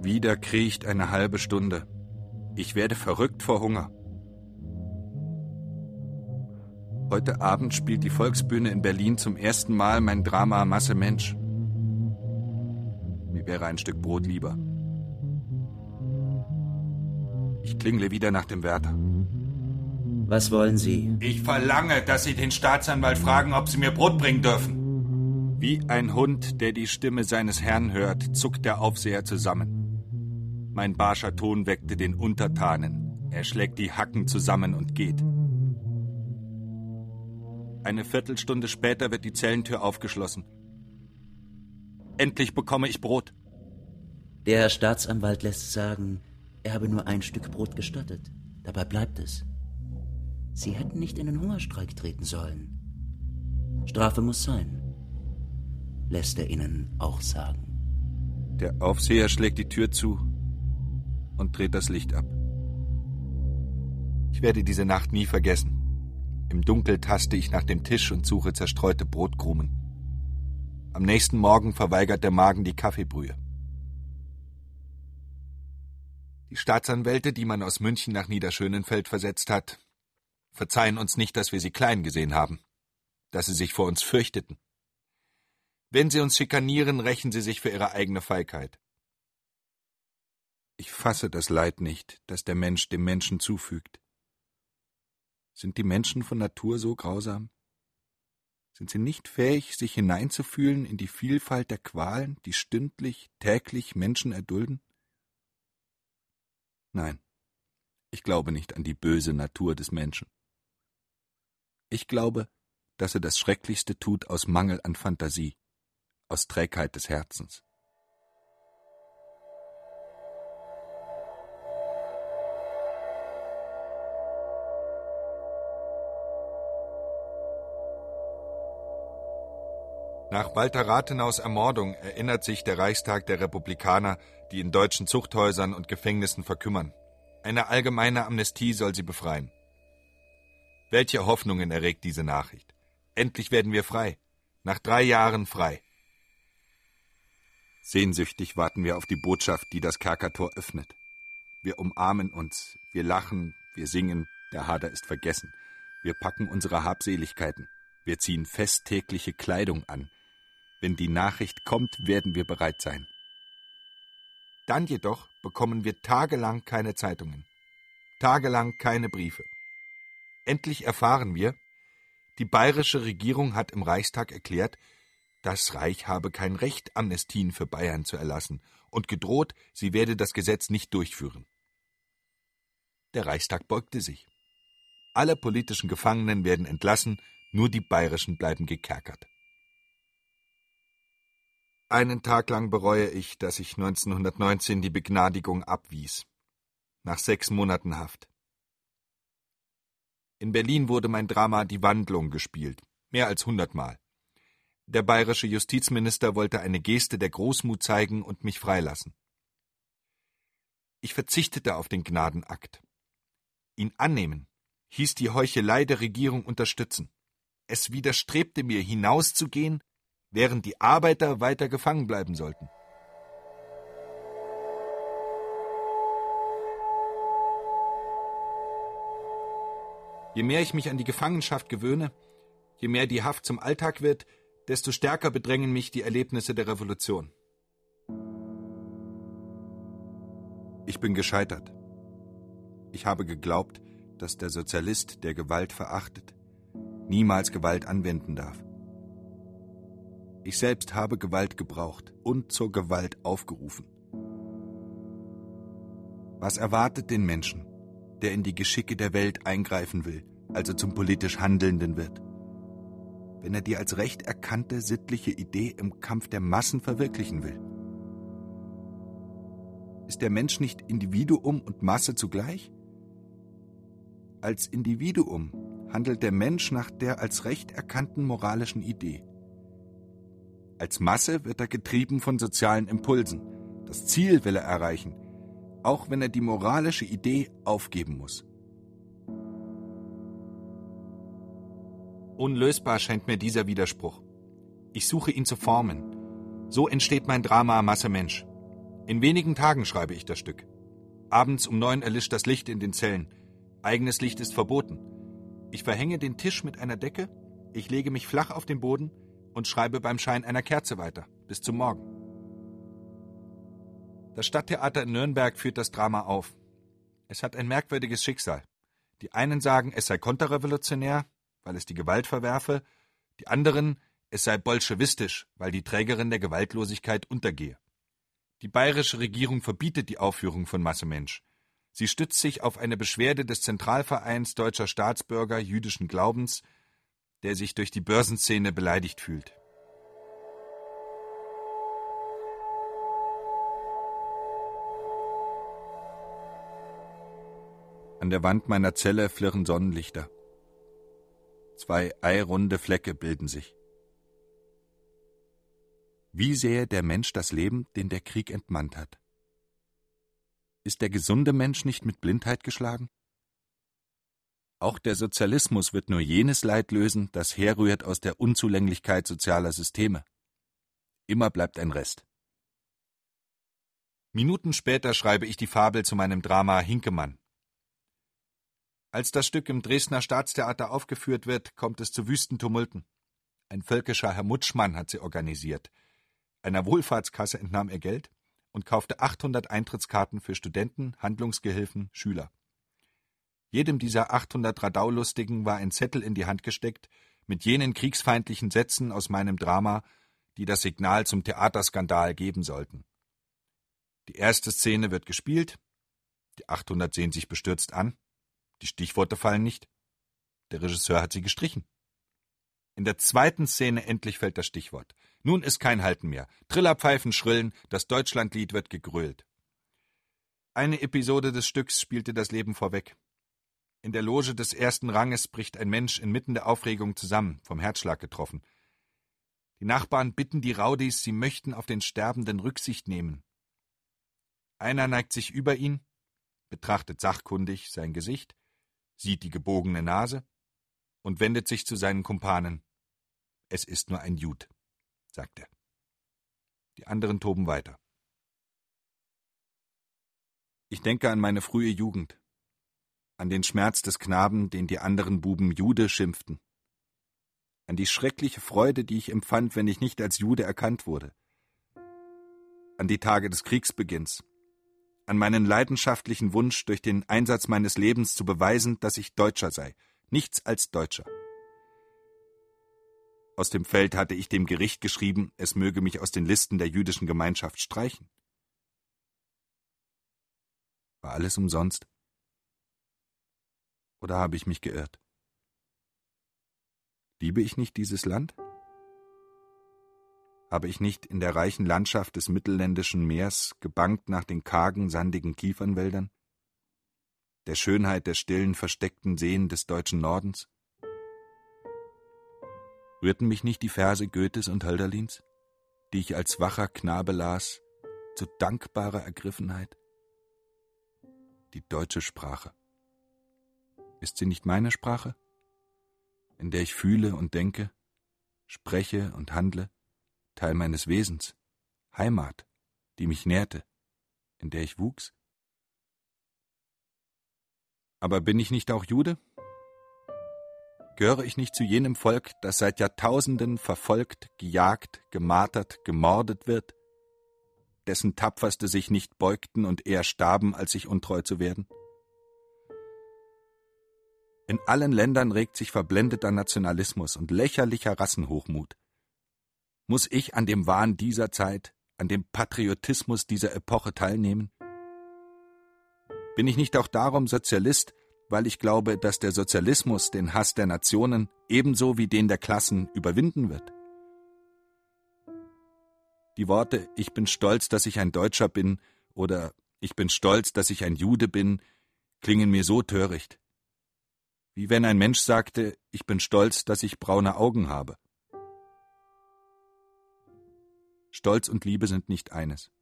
Wieder kriecht eine halbe Stunde. Ich werde verrückt vor Hunger. Heute Abend spielt die Volksbühne in Berlin zum ersten Mal mein Drama Masse Mensch. Mir wäre ein Stück Brot lieber. Ich klingle wieder nach dem Wärter. Was wollen Sie? Ich verlange, dass Sie den Staatsanwalt fragen, ob Sie mir Brot bringen dürfen. Wie ein Hund, der die Stimme seines Herrn hört, zuckt der Aufseher zusammen. Mein barscher Ton weckte den Untertanen. Er schlägt die Hacken zusammen und geht. Eine Viertelstunde später wird die Zellentür aufgeschlossen. Endlich bekomme ich Brot. Der Herr Staatsanwalt lässt sagen, er habe nur ein Stück Brot gestattet. Dabei bleibt es. Sie hätten nicht in den Hungerstreik treten sollen. Strafe muss sein. Lässt er Ihnen auch sagen. Der Aufseher schlägt die Tür zu und dreht das Licht ab. Ich werde diese Nacht nie vergessen. Im Dunkel taste ich nach dem Tisch und suche zerstreute Brotkrumen. Am nächsten Morgen verweigert der Magen die Kaffeebrühe. Die Staatsanwälte, die man aus München nach Niederschönenfeld versetzt hat, verzeihen uns nicht, dass wir sie klein gesehen haben, dass sie sich vor uns fürchteten. Wenn sie uns schikanieren, rächen sie sich für ihre eigene Feigheit. Ich fasse das Leid nicht, das der Mensch dem Menschen zufügt. Sind die Menschen von Natur so grausam? Sind sie nicht fähig, sich hineinzufühlen in die Vielfalt der Qualen, die stündlich, täglich Menschen erdulden? Nein, ich glaube nicht an die böse Natur des Menschen. Ich glaube, dass er das Schrecklichste tut aus Mangel an Fantasie, aus Trägheit des Herzens. Nach Walter Rathenaus Ermordung erinnert sich der Reichstag der Republikaner, die in deutschen Zuchthäusern und Gefängnissen verkümmern. Eine allgemeine Amnestie soll sie befreien. Welche Hoffnungen erregt diese Nachricht? Endlich werden wir frei. Nach drei Jahren frei. Sehnsüchtig warten wir auf die Botschaft, die das Kerkertor öffnet. Wir umarmen uns, wir lachen, wir singen, der Hader ist vergessen. Wir packen unsere Habseligkeiten. Wir ziehen festtägliche Kleidung an. Wenn die Nachricht kommt, werden wir bereit sein. Dann jedoch bekommen wir tagelang keine Zeitungen, tagelang keine Briefe. Endlich erfahren wir, die bayerische Regierung hat im Reichstag erklärt, das Reich habe kein Recht, Amnestien für Bayern zu erlassen und gedroht, sie werde das Gesetz nicht durchführen. Der Reichstag beugte sich. Alle politischen Gefangenen werden entlassen, nur die bayerischen bleiben gekerkert. Einen Tag lang bereue ich, dass ich 1919 die Begnadigung abwies. Nach sechs Monaten Haft. In Berlin wurde mein Drama Die Wandlung gespielt. Mehr als hundertmal. Der bayerische Justizminister wollte eine Geste der Großmut zeigen und mich freilassen. Ich verzichtete auf den Gnadenakt. Ihn annehmen hieß die Heuchelei der Regierung unterstützen. Es widerstrebte mir, hinauszugehen während die Arbeiter weiter gefangen bleiben sollten. Je mehr ich mich an die Gefangenschaft gewöhne, je mehr die Haft zum Alltag wird, desto stärker bedrängen mich die Erlebnisse der Revolution. Ich bin gescheitert. Ich habe geglaubt, dass der Sozialist, der Gewalt verachtet, niemals Gewalt anwenden darf. Ich selbst habe Gewalt gebraucht und zur Gewalt aufgerufen. Was erwartet den Menschen, der in die Geschicke der Welt eingreifen will, also zum politisch Handelnden wird? Wenn er die als recht erkannte sittliche Idee im Kampf der Massen verwirklichen will? Ist der Mensch nicht Individuum und Masse zugleich? Als Individuum handelt der Mensch nach der als recht erkannten moralischen Idee. Als Masse wird er getrieben von sozialen Impulsen. Das Ziel will er erreichen, auch wenn er die moralische Idee aufgeben muss. Unlösbar scheint mir dieser Widerspruch. Ich suche ihn zu formen. So entsteht mein Drama Masse Mensch. In wenigen Tagen schreibe ich das Stück. Abends um neun erlischt das Licht in den Zellen. Eigenes Licht ist verboten. Ich verhänge den Tisch mit einer Decke, ich lege mich flach auf den Boden und schreibe beim Schein einer Kerze weiter. Bis zum Morgen. Das Stadttheater in Nürnberg führt das Drama auf. Es hat ein merkwürdiges Schicksal. Die einen sagen, es sei konterrevolutionär, weil es die Gewalt verwerfe, die anderen, es sei bolschewistisch, weil die Trägerin der Gewaltlosigkeit untergehe. Die bayerische Regierung verbietet die Aufführung von Masse Mensch. Sie stützt sich auf eine Beschwerde des Zentralvereins deutscher Staatsbürger jüdischen Glaubens, der sich durch die Börsenszene beleidigt fühlt. An der Wand meiner Zelle flirren Sonnenlichter. Zwei eirunde Flecke bilden sich. Wie sähe der Mensch das Leben, den der Krieg entmannt hat? Ist der gesunde Mensch nicht mit Blindheit geschlagen? Auch der Sozialismus wird nur jenes Leid lösen, das herrührt aus der Unzulänglichkeit sozialer Systeme. Immer bleibt ein Rest. Minuten später schreibe ich die Fabel zu meinem Drama Hinkemann. Als das Stück im Dresdner Staatstheater aufgeführt wird, kommt es zu Wüstentumulten. Ein völkischer Herr Mutschmann hat sie organisiert. Einer Wohlfahrtskasse entnahm er Geld und kaufte 800 Eintrittskarten für Studenten, Handlungsgehilfen, Schüler. Jedem dieser 800 Radaulustigen war ein Zettel in die Hand gesteckt mit jenen kriegsfeindlichen Sätzen aus meinem Drama, die das Signal zum Theaterskandal geben sollten. Die erste Szene wird gespielt, die 800 sehen sich bestürzt an, die Stichworte fallen nicht. Der Regisseur hat sie gestrichen. In der zweiten Szene endlich fällt das Stichwort. Nun ist kein Halten mehr. Trillerpfeifen schrillen, das Deutschlandlied wird gegrölt. Eine Episode des Stücks spielte das Leben vorweg. In der Loge des ersten Ranges bricht ein Mensch inmitten der Aufregung zusammen, vom Herzschlag getroffen. Die Nachbarn bitten die Raudis, sie möchten auf den Sterbenden Rücksicht nehmen. Einer neigt sich über ihn, betrachtet sachkundig sein Gesicht, sieht die gebogene Nase und wendet sich zu seinen Kumpanen. Es ist nur ein Jud, sagt er. Die anderen toben weiter. Ich denke an meine frühe Jugend, an den Schmerz des Knaben, den die anderen Buben Jude schimpften, an die schreckliche Freude, die ich empfand, wenn ich nicht als Jude erkannt wurde, an die Tage des Kriegsbeginns, an meinen leidenschaftlichen Wunsch, durch den Einsatz meines Lebens zu beweisen, dass ich Deutscher sei, nichts als Deutscher. Aus dem Feld hatte ich dem Gericht geschrieben, es möge mich aus den Listen der jüdischen Gemeinschaft streichen. War alles umsonst? Oder habe ich mich geirrt? Liebe ich nicht dieses Land? Habe ich nicht in der reichen Landschaft des mittelländischen Meers gebankt nach den kargen, sandigen Kiefernwäldern? Der Schönheit der stillen, versteckten Seen des deutschen Nordens? Rührten mich nicht die Verse Goethes und Hölderlins, die ich als wacher Knabe las, zu dankbarer Ergriffenheit? Die deutsche Sprache. Ist sie nicht meine Sprache, in der ich fühle und denke, spreche und handle? Teil meines Wesens, Heimat, die mich nährte, in der ich wuchs? Aber bin ich nicht auch Jude? Gehöre ich nicht zu jenem Volk, das seit Jahrtausenden verfolgt, gejagt, gemartert, gemordet wird, dessen Tapferste sich nicht beugten und eher starben, als sich untreu zu werden? In allen Ländern regt sich verblendeter Nationalismus und lächerlicher Rassenhochmut. Muss ich an dem Wahn dieser Zeit, an dem Patriotismus dieser Epoche teilnehmen? Bin ich nicht auch darum Sozialist, weil ich glaube, dass der Sozialismus den Hass der Nationen ebenso wie den der Klassen überwinden wird? Die Worte Ich bin stolz, dass ich ein Deutscher bin oder Ich bin stolz, dass ich ein Jude bin, klingen mir so töricht. Wie wenn ein Mensch sagte, ich bin stolz, dass ich braune Augen habe. Stolz und Liebe sind nicht eines.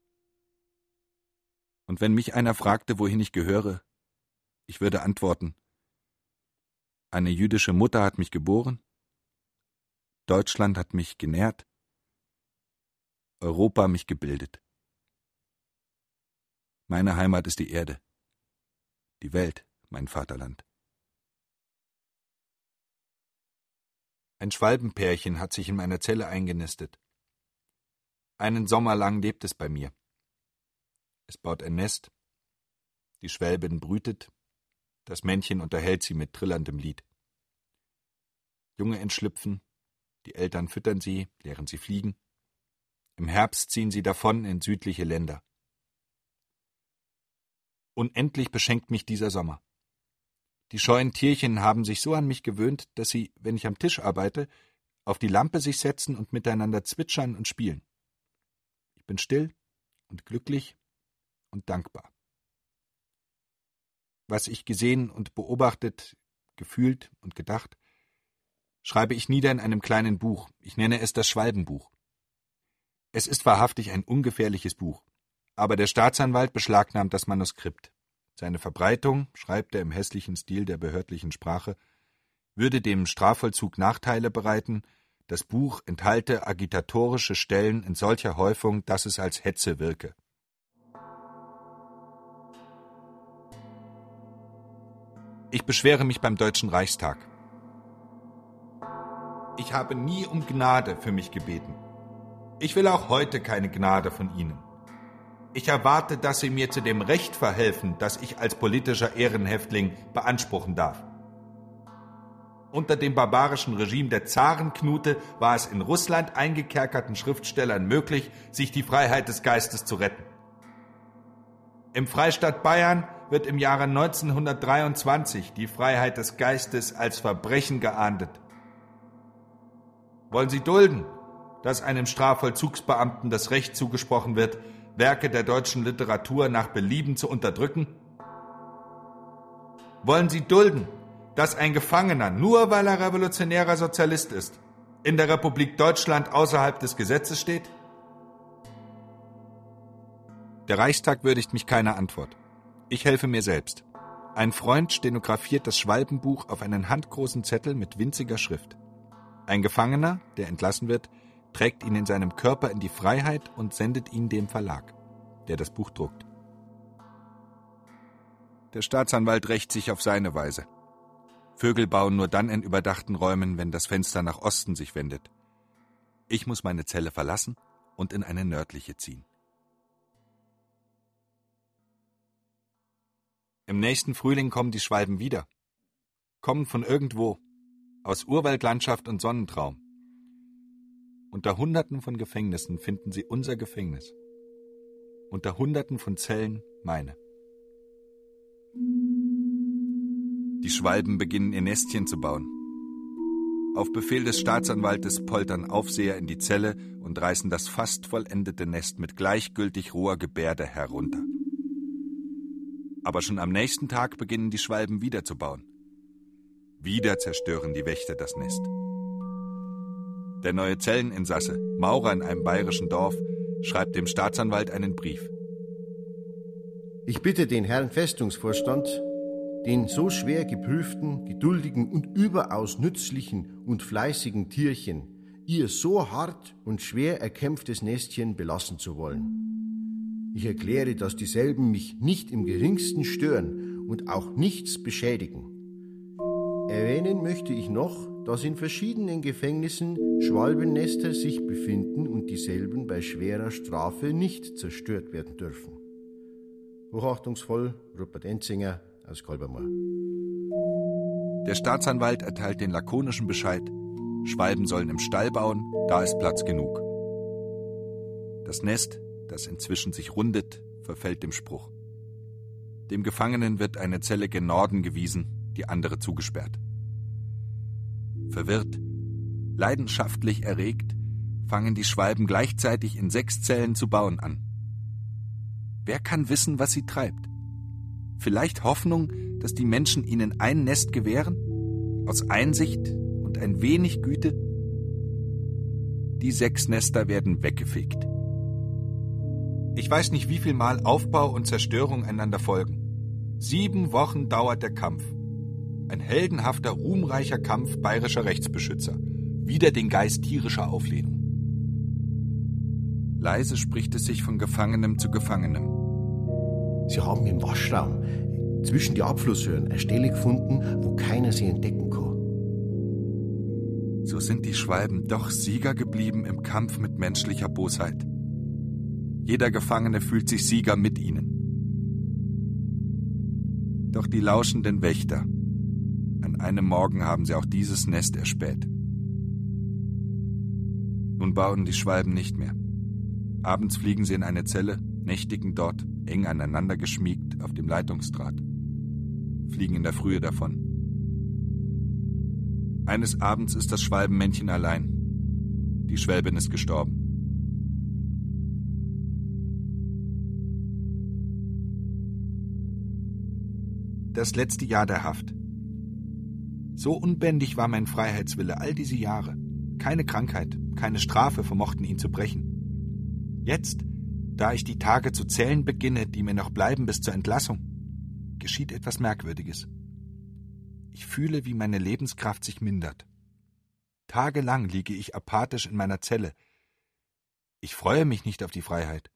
Und wenn mich einer fragte, wohin ich gehöre, ich würde antworten, eine jüdische Mutter hat mich geboren, Deutschland hat mich genährt, Europa mich gebildet. Meine Heimat ist die Erde, die Welt, mein Vaterland. Ein Schwalbenpärchen hat sich in meiner Zelle eingenistet. Einen Sommer lang lebt es bei mir. Es baut ein Nest, die Schwälbin brütet, das Männchen unterhält sie mit trillerndem Lied. Junge entschlüpfen, die Eltern füttern sie, lehren sie fliegen. Im Herbst ziehen sie davon in südliche Länder. Unendlich beschenkt mich dieser Sommer. Die scheuen Tierchen haben sich so an mich gewöhnt, dass sie, wenn ich am Tisch arbeite, auf die Lampe sich setzen und miteinander zwitschern und spielen. Ich bin still und glücklich und dankbar. Was ich gesehen und beobachtet, gefühlt und gedacht, schreibe ich nieder in einem kleinen Buch. Ich nenne es das Schwalbenbuch. Es ist wahrhaftig ein ungefährliches Buch. Aber der Staatsanwalt beschlagnahmt das Manuskript. Seine Verbreitung, schreibt er im hässlichen Stil der behördlichen Sprache, würde dem Strafvollzug Nachteile bereiten, das Buch enthalte agitatorische Stellen in solcher Häufung, dass es als Hetze wirke. Ich beschwere mich beim Deutschen Reichstag. Ich habe nie um Gnade für mich gebeten. Ich will auch heute keine Gnade von Ihnen. Ich erwarte, dass Sie mir zu dem Recht verhelfen, das ich als politischer Ehrenhäftling beanspruchen darf. Unter dem barbarischen Regime der Zarenknute war es in Russland eingekerkerten Schriftstellern möglich, sich die Freiheit des Geistes zu retten. Im Freistaat Bayern wird im Jahre 1923 die Freiheit des Geistes als Verbrechen geahndet. Wollen Sie dulden, dass einem Strafvollzugsbeamten das Recht zugesprochen wird, Werke der deutschen Literatur nach Belieben zu unterdrücken? Wollen Sie dulden, dass ein Gefangener, nur weil er revolutionärer Sozialist ist, in der Republik Deutschland außerhalb des Gesetzes steht? Der Reichstag würdigt mich keine Antwort. Ich helfe mir selbst. Ein Freund stenografiert das Schwalbenbuch auf einen handgroßen Zettel mit winziger Schrift. Ein Gefangener, der entlassen wird, trägt ihn in seinem Körper in die Freiheit und sendet ihn dem Verlag, der das Buch druckt. Der Staatsanwalt rächt sich auf seine Weise. Vögel bauen nur dann in überdachten Räumen, wenn das Fenster nach Osten sich wendet. Ich muss meine Zelle verlassen und in eine nördliche ziehen. Im nächsten Frühling kommen die Schwalben wieder. Kommen von irgendwo, aus Urwaldlandschaft und Sonnentraum. Unter Hunderten von Gefängnissen finden Sie unser Gefängnis. Unter Hunderten von Zellen meine. Die Schwalben beginnen ihr Nestchen zu bauen. Auf Befehl des Staatsanwaltes poltern Aufseher in die Zelle und reißen das fast vollendete Nest mit gleichgültig roher Gebärde herunter. Aber schon am nächsten Tag beginnen die Schwalben wieder zu bauen. Wieder zerstören die Wächter das Nest. Der neue Zelleninsasse, Maurer in einem bayerischen Dorf, schreibt dem Staatsanwalt einen Brief. Ich bitte den Herrn Festungsvorstand, den so schwer geprüften, geduldigen und überaus nützlichen und fleißigen Tierchen ihr so hart und schwer erkämpftes Nestchen belassen zu wollen. Ich erkläre, dass dieselben mich nicht im geringsten stören und auch nichts beschädigen. Erwähnen möchte ich noch, dass in verschiedenen Gefängnissen Schwalbennester sich befinden und dieselben bei schwerer Strafe nicht zerstört werden dürfen. Hochachtungsvoll Rupert Enzinger aus Kolbermoor. Der Staatsanwalt erteilt den lakonischen Bescheid, Schwalben sollen im Stall bauen, da ist Platz genug. Das Nest, das inzwischen sich rundet, verfällt dem Spruch. Dem Gefangenen wird eine Zelle gen Norden gewiesen, die andere zugesperrt. Verwirrt, leidenschaftlich erregt, fangen die Schwalben gleichzeitig in sechs Zellen zu bauen an. Wer kann wissen, was sie treibt? Vielleicht Hoffnung, dass die Menschen ihnen ein Nest gewähren? Aus Einsicht und ein wenig Güte? Die sechs Nester werden weggefegt. Ich weiß nicht, wie viel Mal Aufbau und Zerstörung einander folgen. Sieben Wochen dauert der Kampf. Ein heldenhafter, ruhmreicher Kampf bayerischer Rechtsbeschützer. Wieder den Geist tierischer Auflehnung. Leise spricht es sich von Gefangenem zu Gefangenem. Sie haben im Waschraum zwischen die Abflusshöhen eine Stelle gefunden, wo keiner sie entdecken kann. So sind die Schwalben doch Sieger geblieben im Kampf mit menschlicher Bosheit. Jeder Gefangene fühlt sich Sieger mit ihnen. Doch die lauschenden Wächter, an einem Morgen haben sie auch dieses Nest erspäht. Nun bauen die Schwalben nicht mehr. Abends fliegen sie in eine Zelle, nächtigen dort, eng aneinander geschmiegt, auf dem Leitungsdraht. Fliegen in der Frühe davon. Eines Abends ist das Schwalbenmännchen allein. Die Schwälbin ist gestorben. Das letzte Jahr der Haft. So unbändig war mein Freiheitswille all diese Jahre. Keine Krankheit, keine Strafe vermochten ihn zu brechen. Jetzt, da ich die Tage zu zählen beginne, die mir noch bleiben bis zur Entlassung, geschieht etwas Merkwürdiges. Ich fühle, wie meine Lebenskraft sich mindert. Tagelang liege ich apathisch in meiner Zelle. Ich freue mich nicht auf die Freiheit.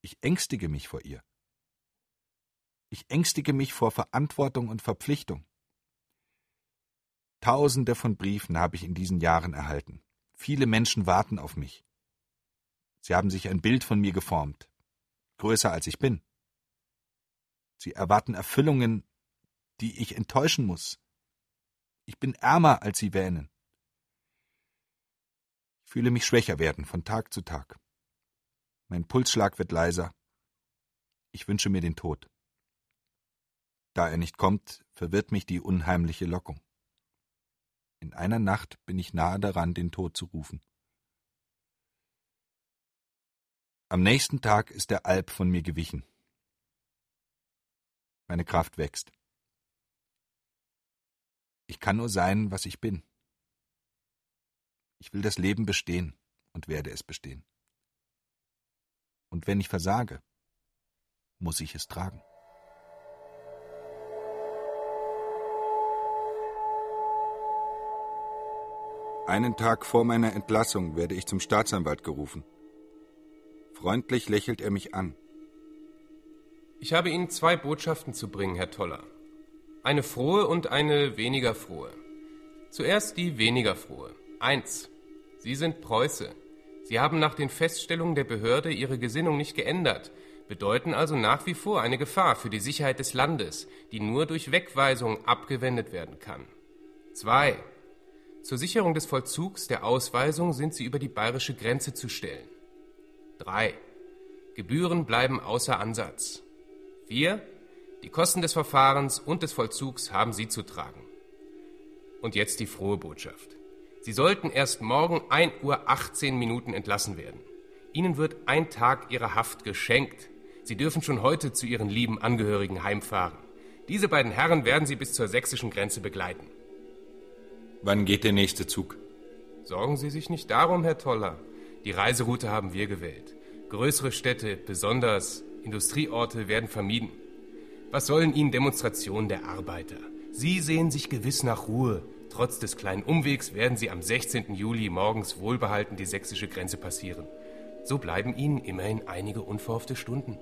Ich ängstige mich vor ihr. Ich ängstige mich vor Verantwortung und Verpflichtung. Tausende von Briefen habe ich in diesen Jahren erhalten. Viele Menschen warten auf mich. Sie haben sich ein Bild von mir geformt, größer als ich bin. Sie erwarten Erfüllungen, die ich enttäuschen muss. Ich bin ärmer, als sie wähnen. Ich fühle mich schwächer werden von Tag zu Tag. Mein Pulsschlag wird leiser. Ich wünsche mir den Tod. Da er nicht kommt, verwirrt mich die unheimliche Lockung. In einer Nacht bin ich nahe daran, den Tod zu rufen. Am nächsten Tag ist der Alp von mir gewichen. Meine Kraft wächst. Ich kann nur sein, was ich bin. Ich will das Leben bestehen und werde es bestehen. Und wenn ich versage, muss ich es tragen. Einen Tag vor meiner Entlassung werde ich zum Staatsanwalt gerufen. Freundlich lächelt er mich an. Ich habe Ihnen zwei Botschaften zu bringen, Herr Toller. Eine frohe und eine weniger frohe. Zuerst die weniger frohe. Eins. Sie sind Preuße. Sie haben nach den Feststellungen der Behörde Ihre Gesinnung nicht geändert, bedeuten also nach wie vor eine Gefahr für die Sicherheit des Landes, die nur durch Wegweisung abgewendet werden kann. Zwei. Zur Sicherung des Vollzugs der Ausweisung sind Sie über die bayerische Grenze zu stellen. 3. Gebühren bleiben außer Ansatz. 4. Die Kosten des Verfahrens und des Vollzugs haben Sie zu tragen. Und jetzt die frohe Botschaft. Sie sollten erst morgen 1 Uhr 18 Minuten entlassen werden. Ihnen wird ein Tag Ihrer Haft geschenkt. Sie dürfen schon heute zu Ihren lieben Angehörigen heimfahren. Diese beiden Herren werden Sie bis zur sächsischen Grenze begleiten. Wann geht der nächste Zug? Sorgen Sie sich nicht darum, Herr Toller. Die Reiseroute haben wir gewählt. Größere Städte, besonders Industrieorte, werden vermieden. Was sollen Ihnen Demonstrationen der Arbeiter? Sie sehen sich gewiss nach Ruhe. Trotz des kleinen Umwegs werden Sie am 16. Juli morgens wohlbehalten die sächsische Grenze passieren. So bleiben Ihnen immerhin einige unverhoffte Stunden.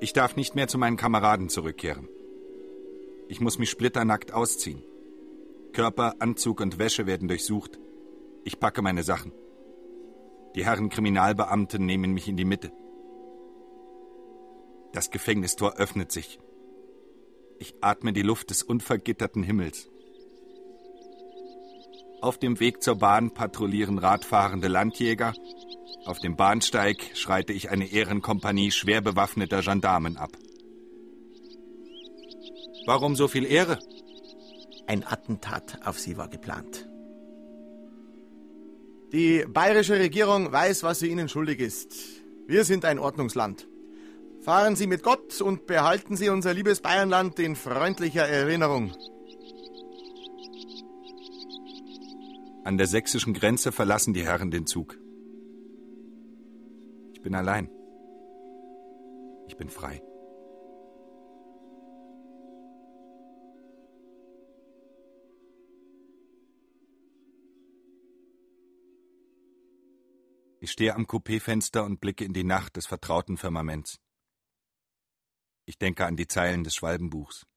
Ich darf nicht mehr zu meinen Kameraden zurückkehren. Ich muss mich splitternackt ausziehen. Körper, Anzug und Wäsche werden durchsucht. Ich packe meine Sachen. Die Herren Kriminalbeamten nehmen mich in die Mitte. Das Gefängnistor öffnet sich. Ich atme die Luft des unvergitterten Himmels. Auf dem Weg zur Bahn patrouillieren radfahrende Landjäger. Auf dem Bahnsteig schreite ich eine Ehrenkompanie schwer bewaffneter Gendarmen ab. Warum so viel Ehre? Ein Attentat auf sie war geplant. Die bayerische Regierung weiß, was sie Ihnen schuldig ist. Wir sind ein Ordnungsland. Fahren Sie mit Gott und behalten Sie unser liebes Bayernland in freundlicher Erinnerung. An der sächsischen Grenze verlassen die Herren den Zug. Ich bin allein. Ich bin frei. Ich stehe am Coupéfenster und blicke in die Nacht des vertrauten Firmaments. Ich denke an die Zeilen des Schwalbenbuchs.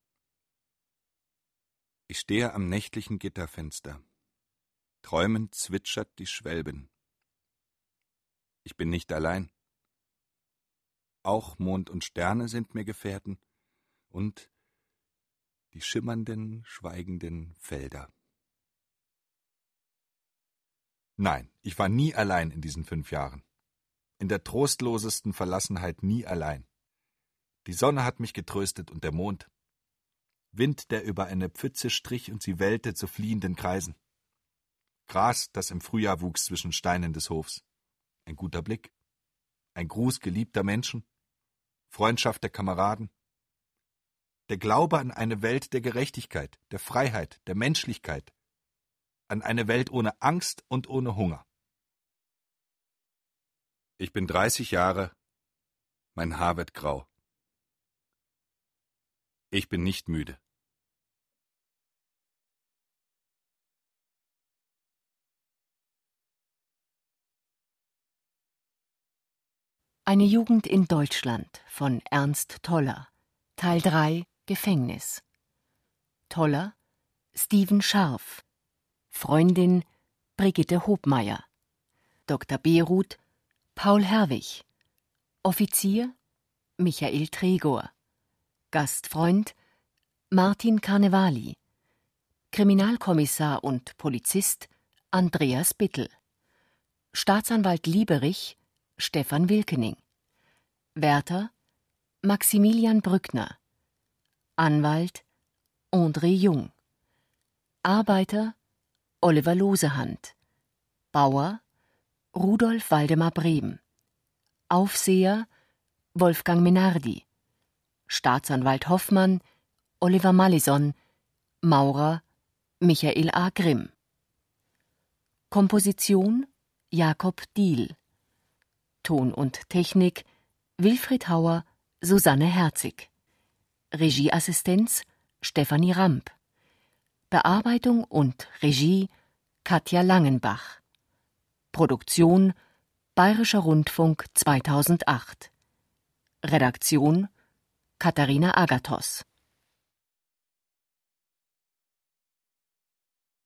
Ich stehe am nächtlichen Gitterfenster. Träumend zwitschert die Schwelben. Ich bin nicht allein. Auch Mond und Sterne sind mir Gefährten und die schimmernden, schweigenden Felder. Nein, ich war nie allein in diesen fünf Jahren. In der trostlosesten Verlassenheit nie allein. Die Sonne hat mich getröstet und der Mond. Wind, der über eine Pfütze strich und sie wellte zu fliehenden Kreisen. Gras, das im Frühjahr wuchs zwischen Steinen des Hofs. Ein guter Blick. Ein Gruß geliebter Menschen. Freundschaft der Kameraden. Der Glaube an eine Welt der Gerechtigkeit, der Freiheit, der Menschlichkeit. An eine Welt ohne Angst und ohne Hunger. Ich bin dreißig Jahre, mein Haar wird grau. Ich bin nicht müde. Eine Jugend in Deutschland von Ernst Toller Teil 3 Gefängnis Toller Steven Scharf Freundin Brigitte Hobmeier Dr. Beruth Paul Herwig Offizier Michael Tregor Gastfreund Martin Carnevali Kriminalkommissar und Polizist Andreas Bittel Staatsanwalt Lieberich Stefan Wilkening Wärter Maximilian Brückner Anwalt André Jung Arbeiter Oliver Losehand Bauer Rudolf Waldemar Brehm. Aufseher Wolfgang Menardi Staatsanwalt Hoffmann Oliver Mallison Maurer Michael A. Grimm. Komposition Jakob Diehl Ton und Technik Wilfried Hauer Susanne Herzig. Regieassistenz Stefanie Ramp Bearbeitung und Regie Katja Langenbach. Produktion Bayerischer Rundfunk 2008 Redaktion Katharina Agathos